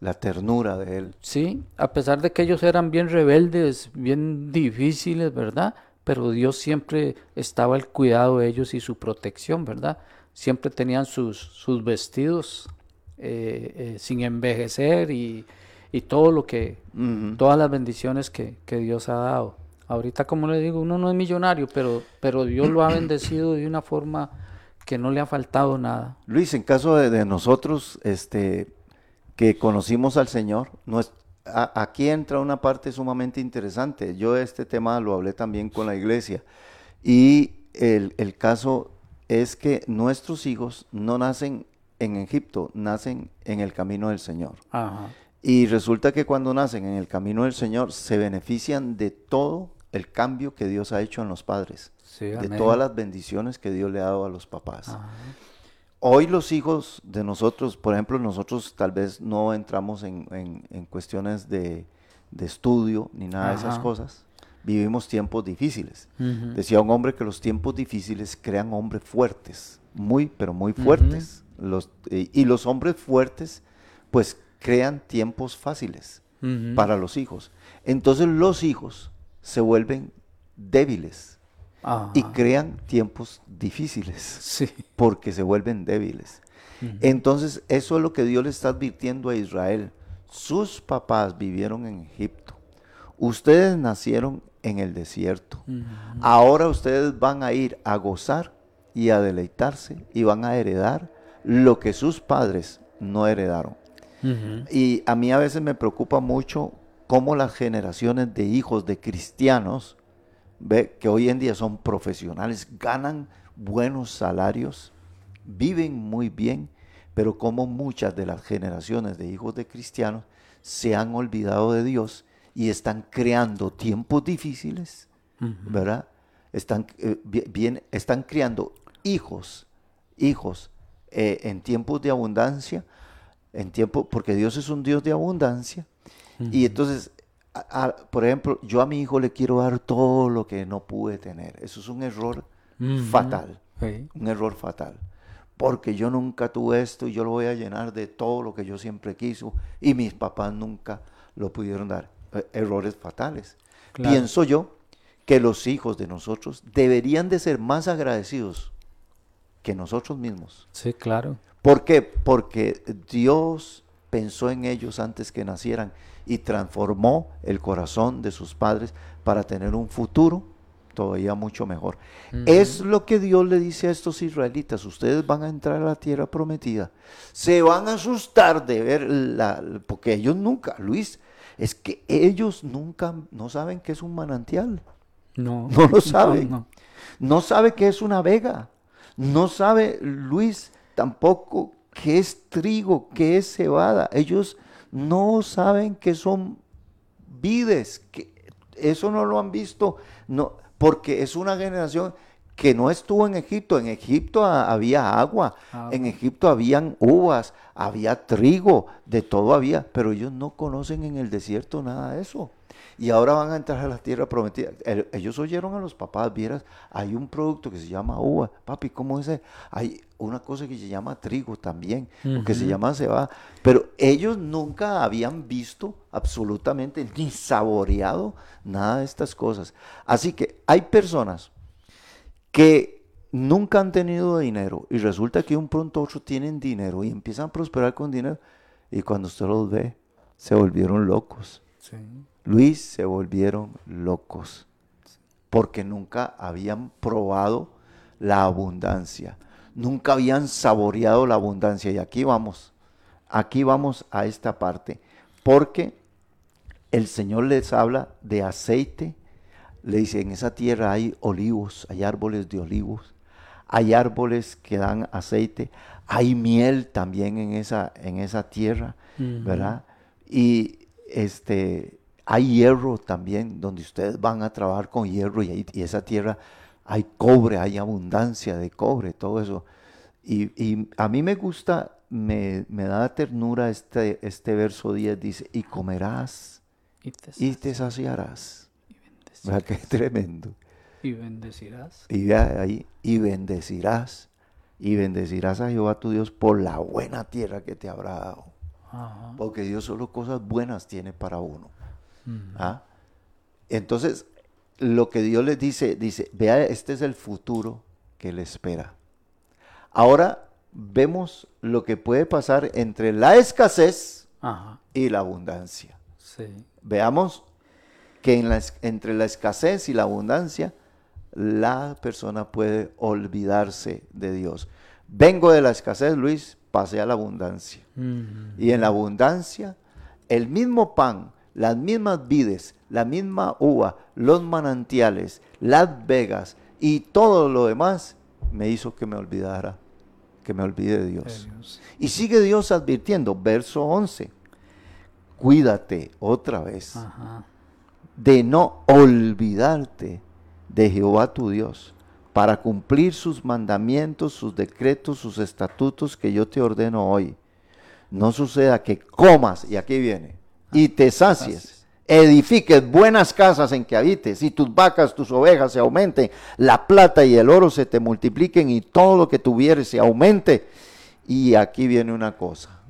La ternura de Él. sí, a pesar de que ellos eran bien rebeldes, bien difíciles, ¿verdad? Pero Dios siempre estaba al cuidado de ellos y su protección, ¿verdad? Siempre tenían sus, sus vestidos eh, eh, sin envejecer y, y todo lo que, todas las bendiciones que, que Dios ha dado. Ahorita, como le digo, uno no es millonario, pero, pero Dios lo ha bendecido de una forma que no le ha faltado nada. Luis, en caso de, de nosotros, este, que conocimos al Señor, no es- a- aquí entra una parte sumamente interesante. Yo este tema lo hablé también con la iglesia y el, el caso es que nuestros hijos no nacen en Egipto, nacen en el camino del Señor. Ajá. Y resulta que cuando nacen en el camino del Señor se benefician de todo el cambio que Dios ha hecho en los padres, Sí, de todas las bendiciones que Dios le ha dado a los papás. Ajá. Hoy los hijos de nosotros, por ejemplo, nosotros tal vez no entramos en, en- en cuestiones de, de estudio ni nada de esas cosas. Vivimos tiempos difíciles. Decía un hombre que los tiempos difíciles crean hombres fuertes, muy, pero muy fuertes. Los, eh, y los hombres fuertes, pues crean tiempos fáciles para los hijos. Entonces los hijos se vuelven débiles Ajá. y crean tiempos difíciles Sí. porque se vuelven débiles. Entonces, eso es lo que Dios le está advirtiendo a Israel. Sus papás vivieron en Egipto. Ustedes nacieron en el desierto. Ahora ustedes van a ir a gozar y a deleitarse y van a heredar lo que sus padres no heredaron. Y a mí a veces me preocupa mucho cómo las generaciones de hijos de cristianos, ve que hoy en día son profesionales, ganan buenos salarios, viven muy bien, pero como muchas de las generaciones de hijos de cristianos se han olvidado de Dios y están creando tiempos difíciles, ¿verdad? Están, eh, bi- bien, están criando hijos, hijos eh, en tiempos de abundancia, en tiempo, porque Dios es un Dios de abundancia, y entonces a- a- por ejemplo, yo a mi hijo le quiero dar todo lo que no pude tener. Eso es un error fatal, Sí. un error fatal. Porque yo nunca tuve esto y yo lo voy a llenar de todo lo que yo siempre quiso y mis papás nunca lo pudieron dar. Eh, Errores fatales. Claro. Pienso yo que los hijos de nosotros deberían de ser más agradecidos que nosotros mismos. Sí, claro. ¿Por qué? Porque Dios pensó en ellos antes que nacieran y transformó el corazón de sus padres para tener un futuro todavía mucho mejor. Es lo que Dios le dice a estos israelitas, ustedes van a entrar a la tierra prometida. Se van a asustar de ver la porque ellos nunca, Luis, es que ellos nunca no saben qué es un manantial. No, No lo *laughs* saben. no. No sabe qué es una vega. No sabe Luis tampoco qué es trigo, qué es cebada. Ellos no saben qué son vides. Que eso no lo han visto. No, porque es una generación que no estuvo en Egipto. En Egipto ha- había agua, Agua. en Egipto habían uvas, había trigo, de todo había, pero ellos no conocen en el desierto nada de eso. Y ahora van a entrar a la tierra prometida. El- ellos oyeron a los papás, vieras, hay un producto que se llama uva. Papi, ¿cómo es? ese? Hay una cosa que se llama trigo también, o que se llama cebada. Pero ellos nunca habían visto absolutamente ni saboreado nada de estas cosas. Así que hay personas que nunca han tenido dinero y resulta que un pronto otro tienen dinero y empiezan a prosperar con dinero y cuando usted los ve se volvieron locos. Sí. Luis se volvieron locos porque nunca habían probado la abundancia, nunca habían saboreado la abundancia y aquí vamos, aquí vamos a esta parte porque el Señor les habla de aceite, le dice, en esa tierra hay olivos, hay árboles de olivos, hay árboles que dan aceite, hay miel también en esa, en esa tierra. ¿verdad? Y este, hay hierro también, donde ustedes van a trabajar con hierro y, esa tierra hay cobre, hay abundancia de cobre, todo eso. Y, y a mí me gusta, me, me da ternura este, este verso 10, dice, y comerás Y te, y te saciarás. Y bendecirás. ¿Verdad qué tremendo? Y bendecirás. Y ahí, y bendecirás, y bendecirás a Jehová tu Dios por la buena tierra que te habrá dado. Ajá. Porque Dios solo cosas buenas tiene para uno. ¿ah? Entonces, lo que Dios les dice, dice, vea, este es el futuro que le espera. Ahora vemos lo que puede pasar entre la escasez Ajá. y la abundancia. Sí. Veamos que en la es- entre la escasez y la abundancia, la persona puede olvidarse de Dios. Vengo de la escasez, Luis, pasé a la abundancia. Ujú. Y en la abundancia, el mismo pan, las mismas vides, la misma uva, los manantiales, las vegas y todo lo demás me hizo que me olvidara, que me olvide de De Dios. Dios. Y sigue Dios advirtiendo, verso 11, cuídate otra vez Ajá. De no olvidarte de Jehová tu Dios, para cumplir sus mandamientos, sus decretos, sus estatutos que yo te ordeno hoy. No suceda que comas, y aquí viene, y te sacies, edifiques buenas casas en que habites, y tus vacas, tus ovejas se aumenten, la plata y el oro se te multipliquen, y todo lo que tuvieres se aumente. Y aquí viene una cosa,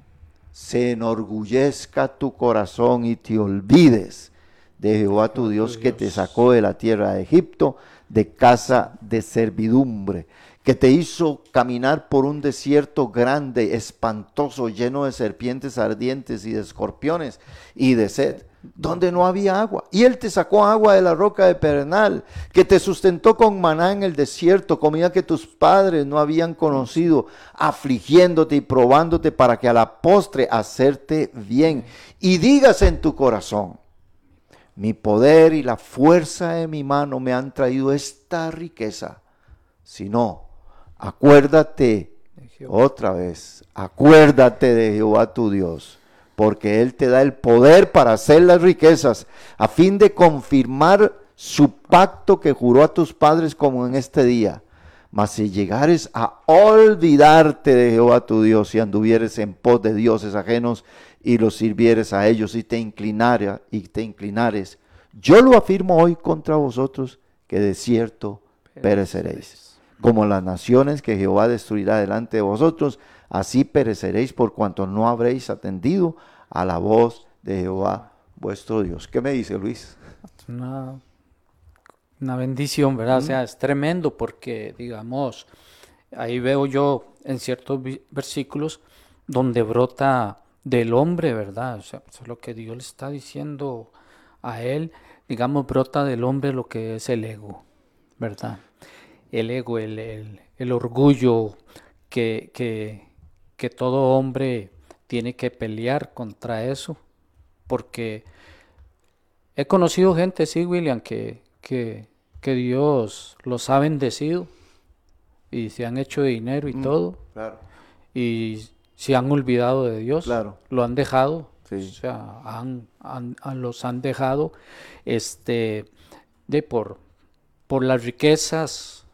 se enorgullezca tu corazón y te olvides de Jehová tu Dios que te sacó de la tierra de Egipto, de casa de servidumbre, que te hizo caminar por un desierto grande, espantoso, lleno de serpientes ardientes y de escorpiones y de sed, donde no había agua. Y Él te sacó agua de la roca de Pernal, que te sustentó con maná en el desierto, comida que tus padres no habían conocido, afligiéndote y probándote para que a la postre hacerte bien. Y digas en tu corazón, mi poder y la fuerza de mi mano me han traído esta riqueza. Si no, acuérdate otra vez, acuérdate de Jehová tu Dios, porque Él te da el poder para hacer las riquezas, a fin de confirmar su pacto que juró a tus padres como en este día. Mas si llegares a olvidarte de Jehová tu Dios y anduvieres en pos de dioses ajenos y los sirvieres a ellos y te inclinares y te inclinares, yo lo afirmo hoy contra vosotros que de cierto pereceréis. Como las naciones que Jehová destruirá delante de vosotros, así pereceréis por cuanto no habréis atendido a la voz de Jehová vuestro Dios. ¿Qué me dice Luis? Una, una bendición, ¿verdad? O sea, es tremendo porque, digamos, ahí veo yo en ciertos versículos donde brota del hombre, ¿verdad? O sea, eso es lo que Dios le está diciendo a él, digamos, brota del hombre lo que es el ego, ¿verdad? El ego, el, el, orgullo que, que, que todo hombre tiene que pelear contra eso, porque he conocido gente, sí, William, que, que, que Dios los ha bendecido y se han hecho dinero y mm, todo. Claro. Y se han olvidado de Dios. Claro. Lo han dejado. O sea, han, los han dejado este, de por, por las riquezas,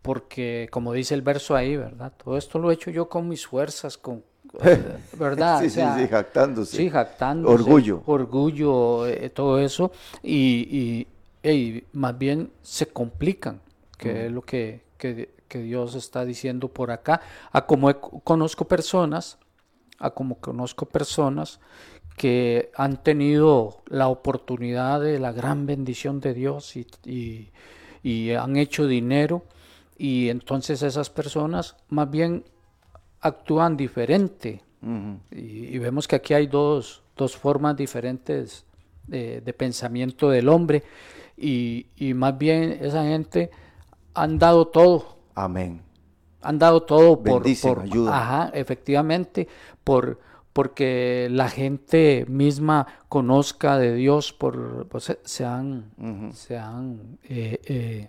porque como dice el verso ahí, ¿verdad? Todo esto lo he hecho yo con mis fuerzas, con, *laughs* ¿verdad? sí, sí, sí, jactándose. Sí, jactándose. Orgullo. Orgullo, eh, todo eso. Y, y, más bien se complican, que es lo que, que, que Dios está diciendo por acá, a como conozco personas, a como conozco personas que han tenido la oportunidad de la gran bendición de Dios y, y, han hecho dinero y entonces esas personas más bien actúan diferente. Y, vemos que aquí hay dos, dos formas diferentes de, de, pensamiento del hombre y, y más bien esa gente han dado todo Amén. Han dado todo por, por ayuda. Ajá, efectivamente, por porque la gente misma conozca de Dios, por pues, se han, se han eh, eh,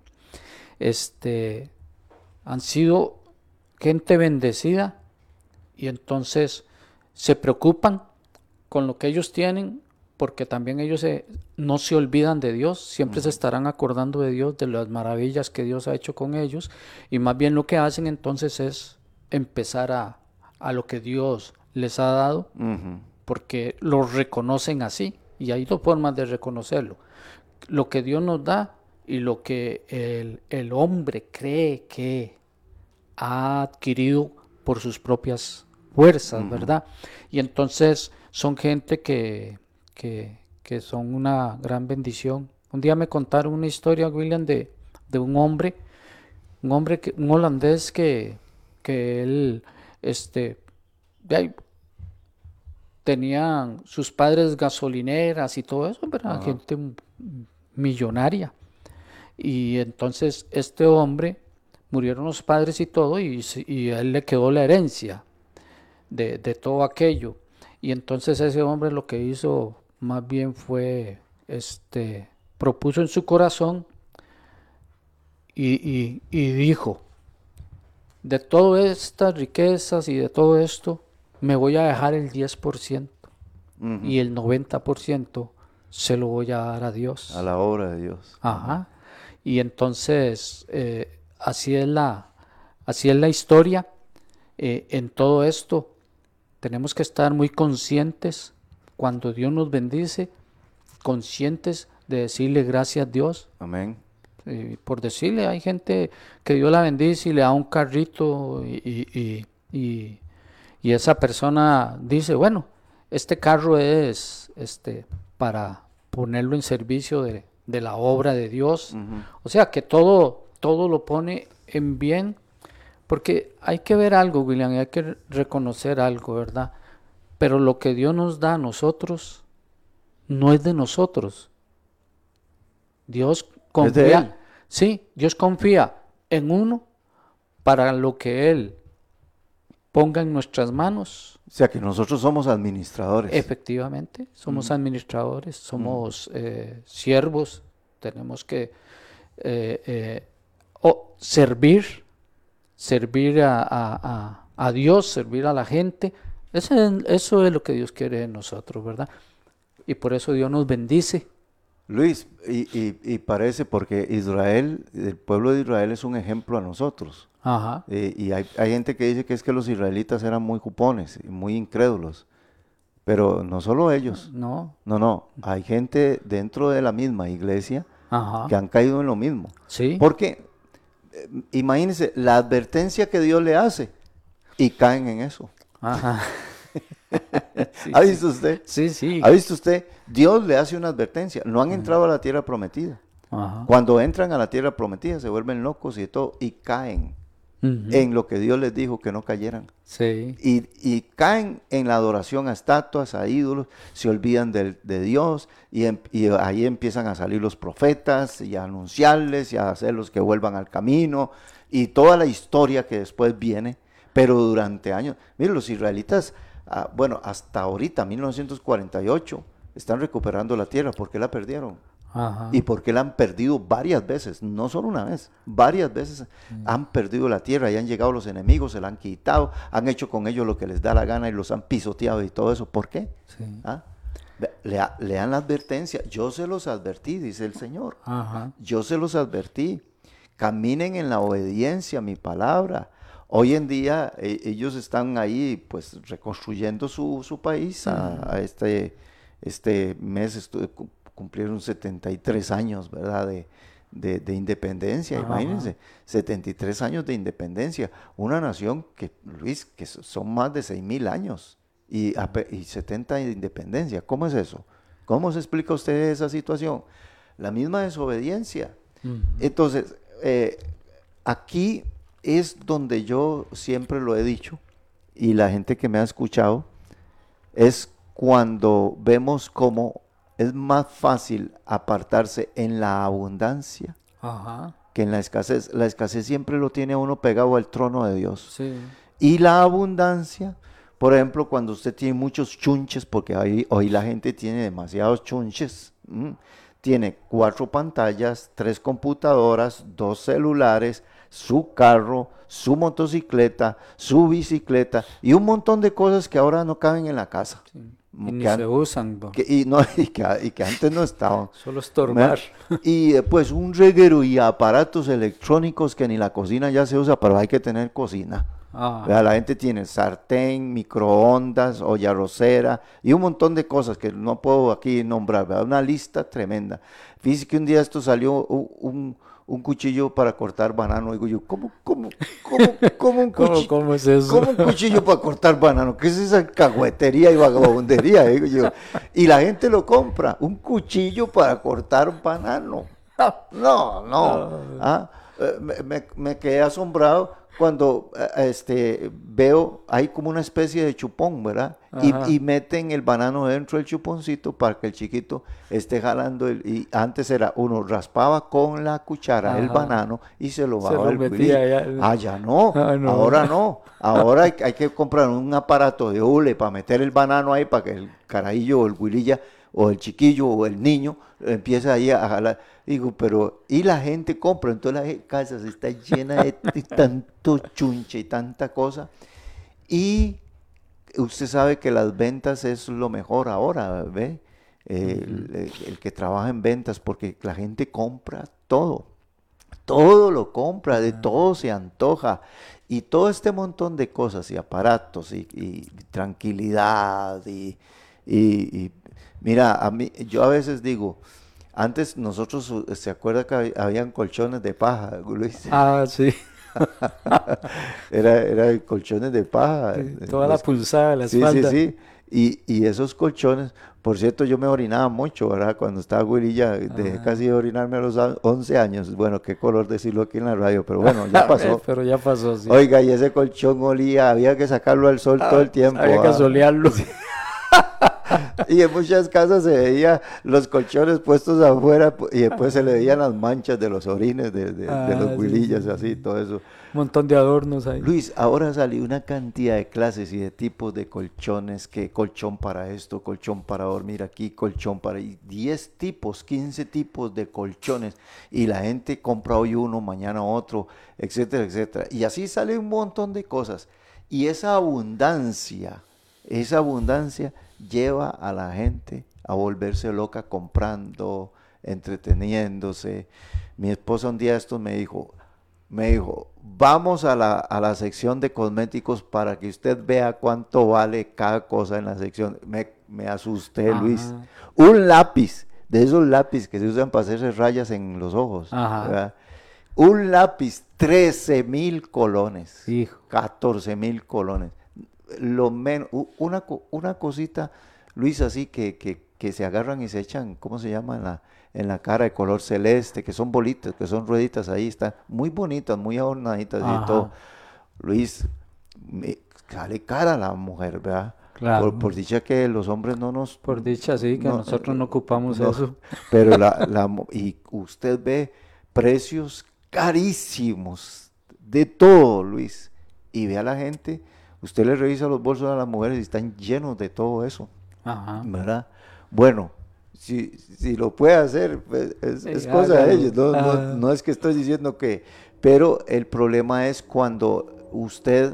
este, han sido gente bendecida y entonces se preocupan con lo que ellos tienen porque también ellos no se olvidan de Dios, siempre se estarán acordando de Dios, de las maravillas que Dios ha hecho con ellos, y más bien lo que hacen entonces es empezar a, a lo que Dios les ha dado, porque lo reconocen así, y hay dos formas de reconocerlo, lo que Dios nos da y lo que el, el hombre cree que ha adquirido por sus propias fuerzas, ¿verdad? Y entonces son gente que que, son una gran bendición. Un día me contaron una historia, William, de, de un hombre, un hombre, que, un holandés que, que él, este, tenían sus padres gasolineras y todo eso, ¿verdad? Gente millonaria. Y entonces este hombre, murieron los padres y todo, y, y a él le quedó la herencia de, de todo aquello. Y entonces ese hombre lo que hizo más bien fue, este, propuso en su corazón y, dijo, de todas estas riquezas y de todo esto, me voy a dejar el 10% y el 90% se lo voy a dar a Dios. A la obra de Dios. Ajá. Y entonces, eh, así, es la, así es la historia. Eh, en todo esto tenemos que estar muy conscientes cuando Dios nos bendice, conscientes de decirle gracias a Dios. Amén. por decirle, hay gente que Dios la bendice y le da un carrito y, y, esa persona dice, bueno, este carro es este, para ponerlo en servicio de, la obra de Dios. O sea que todo, todo lo pone en bien, porque hay que ver algo, William, hay que reconocer algo, ¿verdad? Pero lo que Dios nos da a nosotros no es de nosotros. Dios confía. Sí, Dios confía en uno para lo que Él ponga en nuestras manos. O sea que nosotros somos administradores. Efectivamente, somos administradores, somos eh, siervos, tenemos que eh, eh, servir, servir a, a Dios, servir a la gente eso es, lo que Dios quiere de nosotros, ¿verdad? Y por eso Dios nos bendice. Luis, y, parece porque Israel, el pueblo de Israel es un ejemplo a nosotros. Ajá. y hay, hay, gente que dice que es que los israelitas eran muy cupones y muy incrédulos. Pero no solo ellos. No. No, no. Hay gente dentro de la misma iglesia Ajá. que han caído en lo mismo. Sí. Porque, eh, imagínense, la advertencia que Dios le hace y caen en eso. Ajá. *laughs* Sí, ¿Ha visto usted? Sí, sí. ¿Ha visto usted? Dios le hace una advertencia. No han entrado a la tierra prometida. Ajá. Cuando entran a la tierra prometida se vuelven locos y todo y caen en lo que Dios les dijo que no cayeran. Sí. Y, y caen en la adoración a estatuas, a ídolos, se olvidan de, Dios y, em- y ahí empiezan a salir los profetas y a anunciarles y a hacerlos que vuelvan al camino y toda la historia que después viene, pero durante años. Miren, los israelitas, ah, bueno, hasta ahorita, 1948, están recuperando la tierra porque la perdieron. Ajá. Y porque la han perdido varias veces, no solo una vez, varias veces han perdido la tierra y han llegado los enemigos, se la han quitado, han hecho con ellos lo que les da la gana y los han pisoteado y todo eso. ¿Por qué? Sí. ¿Ah? Lea- lean la advertencia, yo se los advertí, dice el Señor. Ajá. Yo se los advertí. Caminen en la obediencia a mi palabra. Hoy en día eh, ellos están ahí pues reconstruyendo su, su país. A, a este, este mes cumplieron 73 años, ¿verdad? De, de- de independencia, Ajá. imagínense. 73 años de independencia. Una nación que, Luis, que so- son más de 6 mil años y, y 70 de independencia. ¿Cómo es eso? ¿Cómo se explica usted esa situación? La misma desobediencia. Entonces, eh, aquí es donde yo siempre lo he dicho, y la gente que me ha escuchado, es cuando vemos cómo es más fácil apartarse en la abundancia Ajá. que en la escasez. La escasez siempre lo tiene uno pegado al trono de Dios. Sí. Y la abundancia, por ejemplo, cuando usted tiene muchos chunches, porque hoy, hoy la gente tiene demasiados chunches, ¿m? tiene cuatro pantallas, tres computadoras, dos celulares, su carro, su motocicleta, su bicicleta y un montón de cosas que ahora no caben en la casa. Y ni se usan, que- y, no, *laughs* y, que, y que antes no estaban. *laughs* Solo estorbar. Y eh, pues un reguero y aparatos electrónicos que ni la cocina ya se usa, pero hay que tener cocina. Ah, La gente tiene sartén, microondas, olla rosera y un montón de cosas que no puedo aquí nombrar. ¿verdad? Una lista tremenda. Fíjese que un día esto salió un, un cuchillo para cortar banano. Digo yo, ¿cómo, cómo, cómo, cómo un *laughs* ¿Cómo, cuchillo? cómo es eso? ¿Cómo un cuchillo para cortar banano? ¿Qué es esa cagüetería y vagabundería? Digo yo. Y la gente lo compra, un cuchillo para cortar banano. *laughs* No, no. Ah, eh, me, me- me quedé asombrado cuando eh, este, veo, hay como una especie de chupón, ¿verdad? Y, y meten el banano dentro del chuponcito para que el chiquito esté jalando. El, y antes era, uno raspaba con la cuchara el Ajá. banano y se lo bajaba el metía ya. Ah, ya no. *laughs* Ah, no. Ahora no. Ahora hay, hay que comprar un aparato de hule para meter el banano ahí para que el carajillo o el huililla o el chiquillo o el niño empiece ahí a jalar. Digo, pero, y la gente compra, entonces la casa está llena de, de tanto chunche y tanta cosa. Y usted sabe que las ventas es lo mejor ahora, ¿ve? El, el- el que trabaja en ventas, porque la gente compra todo todo lo compra, de todo se antoja. Y todo este montón de cosas y aparatos y, y tranquilidad y- mira, a mí, yo a veces digo, antes nosotros, uh, ¿se acuerda que hab- habían colchones de paja, *laughs* Luis? Ah, sí. *laughs* Era, era colchones de paja. Sí, eh, Toda la pulsada de la Sí, espalda. sí, sí. Y, y esos colchones, por cierto, yo me orinaba mucho, ¿verdad? Cuando estaba güerilla, dejé Ah. casi de orinarme a los a- 11 años. Bueno, qué color decirlo aquí en la radio, pero bueno, ya *laughs* pasó. Pero ya pasó, sí. Oiga, y ese colchón olía, había que sacarlo al sol todo el tiempo. Había que ah. solearlo. Y en muchas casas se veía los colchones puestos afuera y después se le veían las manchas de los orines, de, de- de Ah, los sí, huilillas, sí, así, todo eso. Un montón de adornos ahí. Luis, ahora salió una cantidad de clases y de tipos de colchones, que colchón para esto, colchón para dormir aquí, colchón para... y 10 tipos, 15 tipos de colchones y la gente compra hoy uno, mañana otro, etcétera, etcétera. Y así sale un montón de cosas. Y esa abundancia, esa abundancia lleva a la gente a volverse loca comprando, entreteniéndose. Mi esposa un día de estos me dijo, me dijo, Vamos a la, a la sección de cosméticos para que usted vea cuánto vale cada cosa en la sección. Me, me asusté, Ajá. Luis. Un lápiz, de esos lápices que se usan para hacerse rayas en los ojos. Un lápiz, 13 mil colones. Hijo. 14 mil colones. Lo menos, una, una cosita, Luis, así que, que, que se agarran y se echan, ¿cómo se llama? En la, en la cara de color celeste, que son bolitas, que son rueditas ahí, están muy bonitas, muy adornaditas y Ajá. todo. Luis, me, sale cara la mujer, ¿verdad? Claro. Por, por dicha que los hombres no nos... Por dicha, sí, que no, nosotros no ocupamos no, eso. *laughs* Pero la, la y usted ve precios carísimos de todo, Luis. Y ve a la gente, usted le revisa los bolsos a las mujeres y están llenos de todo eso, Ajá. ¿verdad? Bueno, si, si lo puede hacer, pues, es, cosa de ellos. No, no- Ah. no es que estoy diciendo que... Pero el problema es cuando usted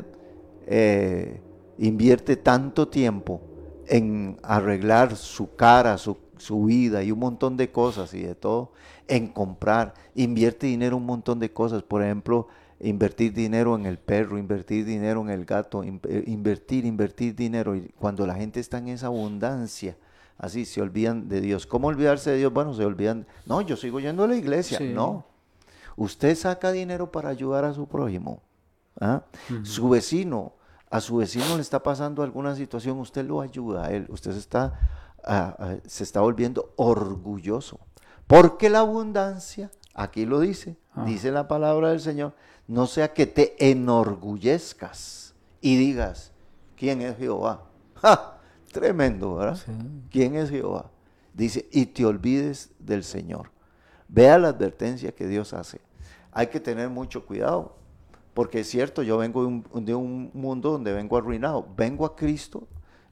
eh, invierte tanto tiempo en arreglar su cara, su, su vida y un montón de cosas y de todo, en comprar, invierte dinero en un montón de cosas, por ejemplo, invertir dinero en el perro, invertir dinero en el gato, in- eh, invertir, invertir dinero, y cuando la gente está en esa abundancia, así se olvidan de Dios. ¿Cómo olvidarse de Dios? Bueno, se olvidan, no, yo sigo yendo a la iglesia, Sí. no. Usted saca dinero para ayudar a su prójimo. ¿ah? Su vecino, a su vecino le está pasando alguna situación, usted lo ayuda a él. Usted se está, ah, ah, se está volviendo orgulloso. Porque la abundancia, aquí lo dice, dice la palabra del Señor, no sea que te enorgullezcas y digas, ¿quién es Jehová? *laughs* ¡Ja! Tremendo, ¿verdad? Sí. ¿Quién es Jehová? Dice, y te olvides del Señor. Vea la advertencia que Dios hace. Hay que tener mucho cuidado, porque es cierto, yo vengo de un, de un mundo donde vengo arruinado. Vengo a Cristo.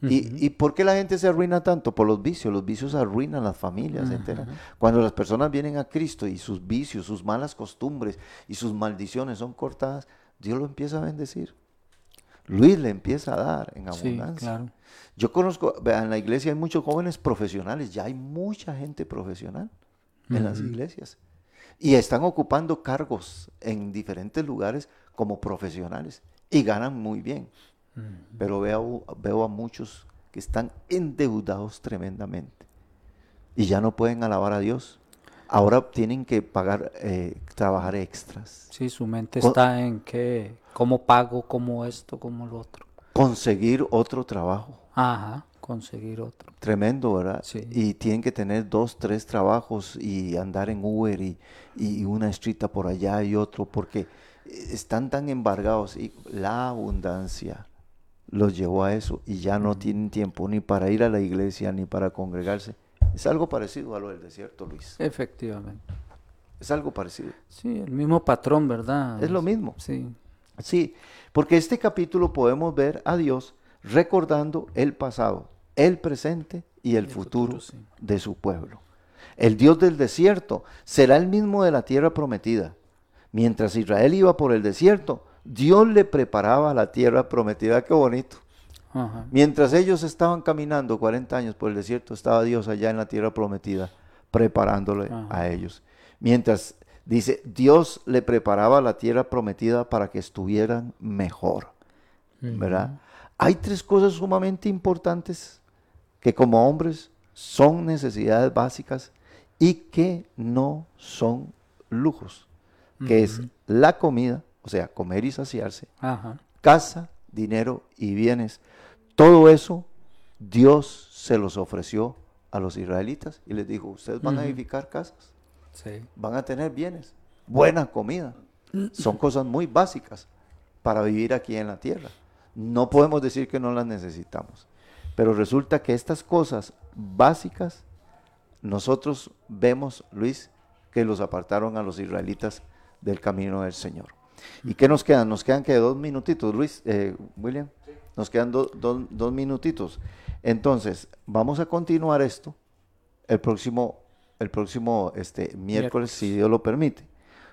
¿Y, ¿Y por qué la gente se arruina tanto? Por los vicios. Los vicios arruinan las familias enteras. Cuando las personas vienen a Cristo y sus vicios, sus malas costumbres y sus maldiciones son cortadas, Dios lo empieza a bendecir. Luis le empieza a dar en Sí, abundancia. claro. Yo conozco, en la iglesia hay muchos jóvenes profesionales, ya hay mucha gente profesional en las iglesias. Y están ocupando cargos en diferentes lugares como profesionales y ganan muy bien. Pero veo, veo a muchos que están endeudados tremendamente y ya no pueden alabar a Dios. Ahora tienen que pagar, eh, trabajar extras, Sí, su mente está en que, cómo pago, cómo esto, cómo lo otro. conseguir otro trabajo. Ajá, conseguir otro. Tremendo, ¿verdad? Sí. Y tienen que tener dos, tres trabajos y andar en Uber y, y una estrita por allá y otro, porque están tan embargados y la abundancia los llevó a eso y ya no tienen tiempo ni para ir a la iglesia ni para congregarse. Es algo parecido a lo del desierto, Luis. Efectivamente. Es algo parecido. Sí, el mismo patrón, ¿verdad? Es lo mismo. Sí. Sí, porque este capítulo podemos ver a Dios recordando el pasado, el presente y el, el futuro, futuro, sí. de su pueblo. El Dios del desierto será el mismo de la tierra prometida. Mientras Israel iba por el desierto, Dios le preparaba la tierra prometida. Qué bonito. Ajá. Mientras ellos estaban caminando 40 años por el desierto, estaba Dios allá en la tierra prometida, preparándole Ajá. a ellos. Mientras, dice, Dios le preparaba la tierra prometida para que estuvieran mejor. ¿Verdad? Hay tres cosas sumamente importantes que como hombres son necesidades básicas y que no son lujos, que es la comida, o sea, comer y saciarse, Ajá. casa, dinero y bienes. Todo eso Dios se los ofreció a los israelitas y les dijo, ustedes van a edificar casas, Sí. van a tener bienes, buena comida. Son cosas muy básicas para vivir aquí en la tierra. No podemos decir que no las necesitamos. Pero resulta que estas cosas básicas, nosotros vemos, Luis, que los apartaron a los israelitas del camino del Señor. ¿Y qué nos quedan? Nos quedan que dos minutitos, Luis, eh, William. Nos quedan do- do- dos minutitos. Entonces, vamos a continuar esto el próximo, el próximo este, miércoles, Miércoles. si Dios lo permite.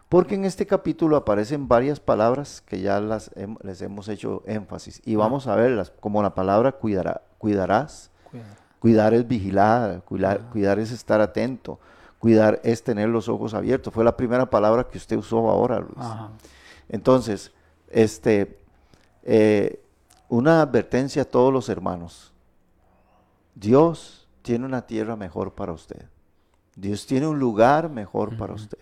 Porque en este capítulo aparecen varias palabras que ya las hem- les hemos hecho énfasis. Y vamos a verlas, como la palabra cuidará, cuidarás. Cuidado. Cuidar es vigilar, cuidar, cuidar es estar atento, cuidar es tener los ojos abiertos. Fue la primera palabra que usted usó ahora, Luis. Ajá. Entonces, este, eh, una advertencia a todos los hermanos. Dios tiene una tierra mejor para usted. Dios tiene un lugar mejor para usted.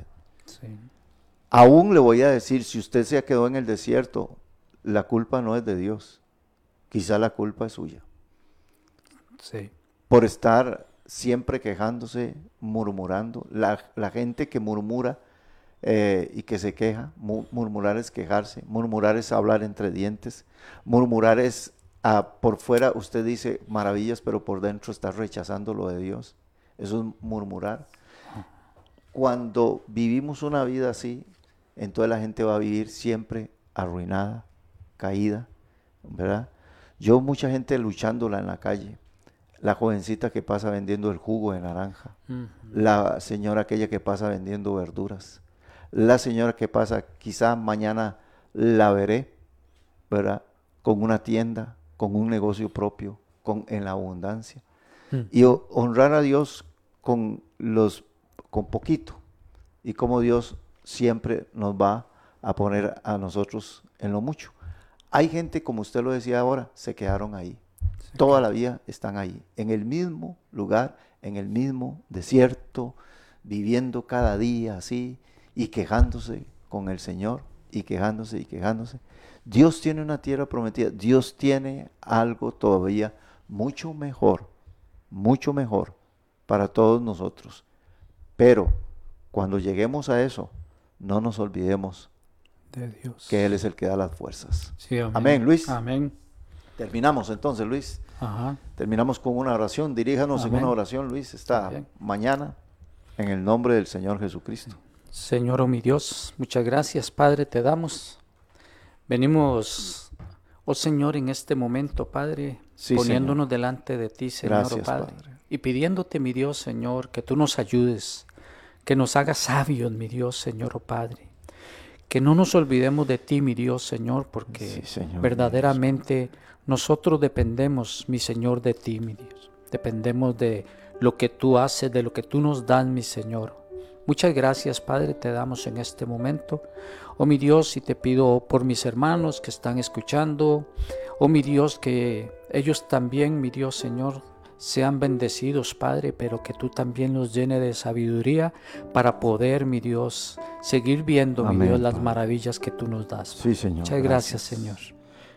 Aún le voy a decir, si usted se quedó en el desierto, la culpa no es de Dios. Quizá la culpa es suya. Sí. Por estar siempre quejándose, murmurando. La, gente que murmura eh, y que se queja, murmurar es quejarse, murmurar es hablar entre dientes, murmurar es ah, por fuera usted dice maravillas, pero por dentro está rechazando lo de Dios. Eso es murmurar. Cuando vivimos una vida así, entonces la gente va a vivir siempre arruinada, caída, ¿verdad? Yo mucha gente luchándola en la calle, la jovencita que pasa vendiendo el jugo de naranja, la señora aquella que pasa vendiendo verduras, la señora que pasa, quizá mañana la veré, ¿verdad? Con una tienda, con un negocio propio, con, en la abundancia. Mm. Y honrar a Dios con, los, con poquito. Y como Dios siempre nos va a poner a nosotros en lo mucho. Hay gente, como usted lo decía ahora, se quedaron ahí. Toda la vida están ahí, en el mismo lugar, en el mismo desierto, viviendo cada día así y quejándose con el Señor y quejándose y quejándose. Dios tiene una tierra prometida, Dios tiene algo todavía mucho mejor, mucho mejor para todos nosotros. Pero cuando lleguemos a eso, no nos olvidemos de Dios. que Él es el que da las fuerzas. amén. Luis. Amén. Terminamos entonces, Luis. Terminamos con una oración. Diríjanos en una oración, Luis, esta mañana, en el nombre del Señor Jesucristo. Señor, oh mi Dios, muchas gracias, Padre, te damos. Venimos, oh Señor, en este momento, Padre, poniéndonos delante de ti, Señor, oh Padre, y pidiéndote, mi Dios, Señor, que tú nos ayudes, que nos hagas sabios, mi Dios, Señor, oh Padre. Que no nos olvidemos de ti, mi Dios, Señor, porque verdaderamente nosotros dependemos, mi Señor, de ti, mi Dios. Dependemos de lo que tú haces, de lo que tú nos das, mi Señor. Muchas gracias, Padre, te damos en este momento. Oh mi Dios, y te pido por mis hermanos que están escuchando, oh mi Dios, que ellos también, mi Dios Señor, sean bendecidos, Padre, pero que tú también los llene de sabiduría para poder, mi Dios, seguir viendo, mi Dios, las maravillas que tú nos das. Sí, Señor. Muchas gracias, Señor.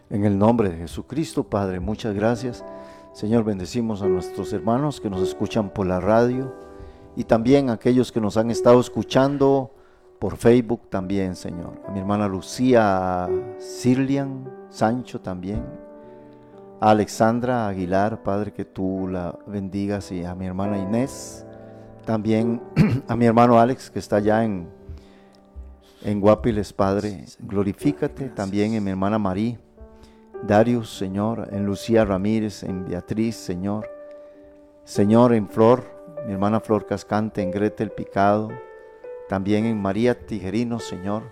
En el nombre de Jesucristo, Padre, muchas gracias. Señor, bendecimos a nuestros hermanos que nos escuchan por la radio y también a aquellos que nos han estado escuchando por Facebook también, Señor. A mi hermana Lucía Sirlian Sancho también. A Alexandra Aguilar, Padre, que tú la bendigas. Y a mi hermana Inés. También *clears throat* a mi hermano Alex, que está allá en, en Guapiles, Padre. Glorifícate. También en mi hermana María Darius, Señor, en Lucía Ramírez, en Beatriz, Señor. Señor, en Flor, mi hermana Flor Cascante, en Gretel Picado, también en María Tijerino, Señor.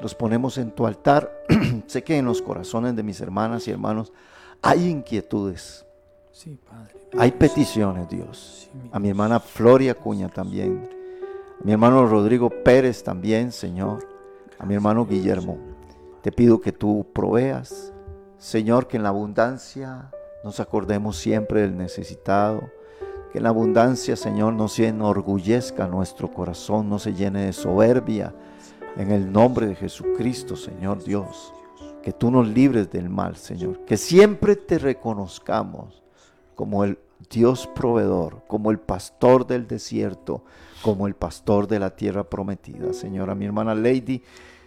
Los ponemos en tu altar. *clears throat* sé que en los corazones de mis hermanas y hermanos hay inquietudes. Sí, Padre. Hay peticiones, Dios. a mi hermana Floria Cuña también. A mi hermano Rodrigo Pérez también, Señor. A mi hermano Guillermo. Te pido que tú proveas Señor, que en la abundancia nos acordemos siempre del necesitado. Que en abundancia, Señor, no se enorgullezca nuestro corazón, no se llene de soberbia. En el nombre de Jesucristo, Señor Dios. Que tú nos libres del mal, Señor. Que siempre te reconozcamos como el Dios proveedor, como el pastor del desierto, como el pastor de la tierra prometida. Señora, mi hermana Lady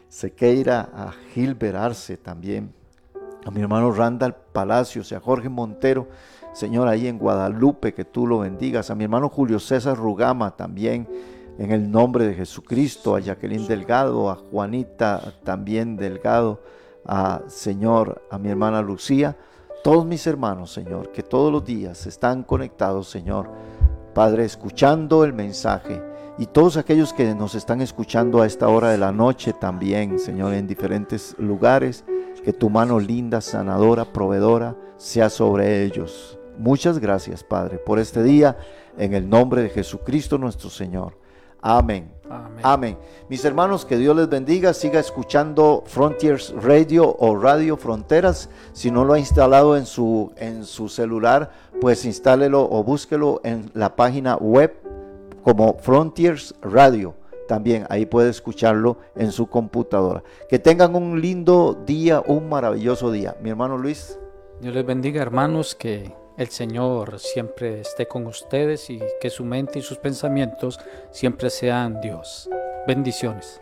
Sequeira, a Gilbert Arce también a mi hermano Randall Palacios y a Jorge Montero, Señor, ahí en Guadalupe, que tú lo bendigas, a mi hermano Julio César Rugama también, en el nombre de Jesucristo, a Jacqueline Delgado, a Juanita también Delgado, a Señor, a mi hermana Lucía, todos mis hermanos, Señor, que todos los días están conectados, Señor, Padre, escuchando el mensaje. Y todos aquellos que nos están escuchando a esta hora de la noche también, Señor, en diferentes lugares, que tu mano linda, sanadora, proveedora, sea sobre ellos. Muchas gracias, Padre, por este día, en el nombre de Jesucristo nuestro Señor. Amén. Amén. Mis hermanos, que Dios les bendiga. Siga escuchando Frontiers Radio o Radio Fronteras. Si no lo ha instalado en su, en su celular, pues instálelo o búsquelo en la página web como Frontiers Radio. También ahí puede escucharlo en su computadora. Que tengan un lindo día, un maravilloso día. Mi hermano Luis. Dios les bendiga, hermanos, que el Señor siempre esté con ustedes y que su mente y sus pensamientos siempre sean Dios. Bendiciones.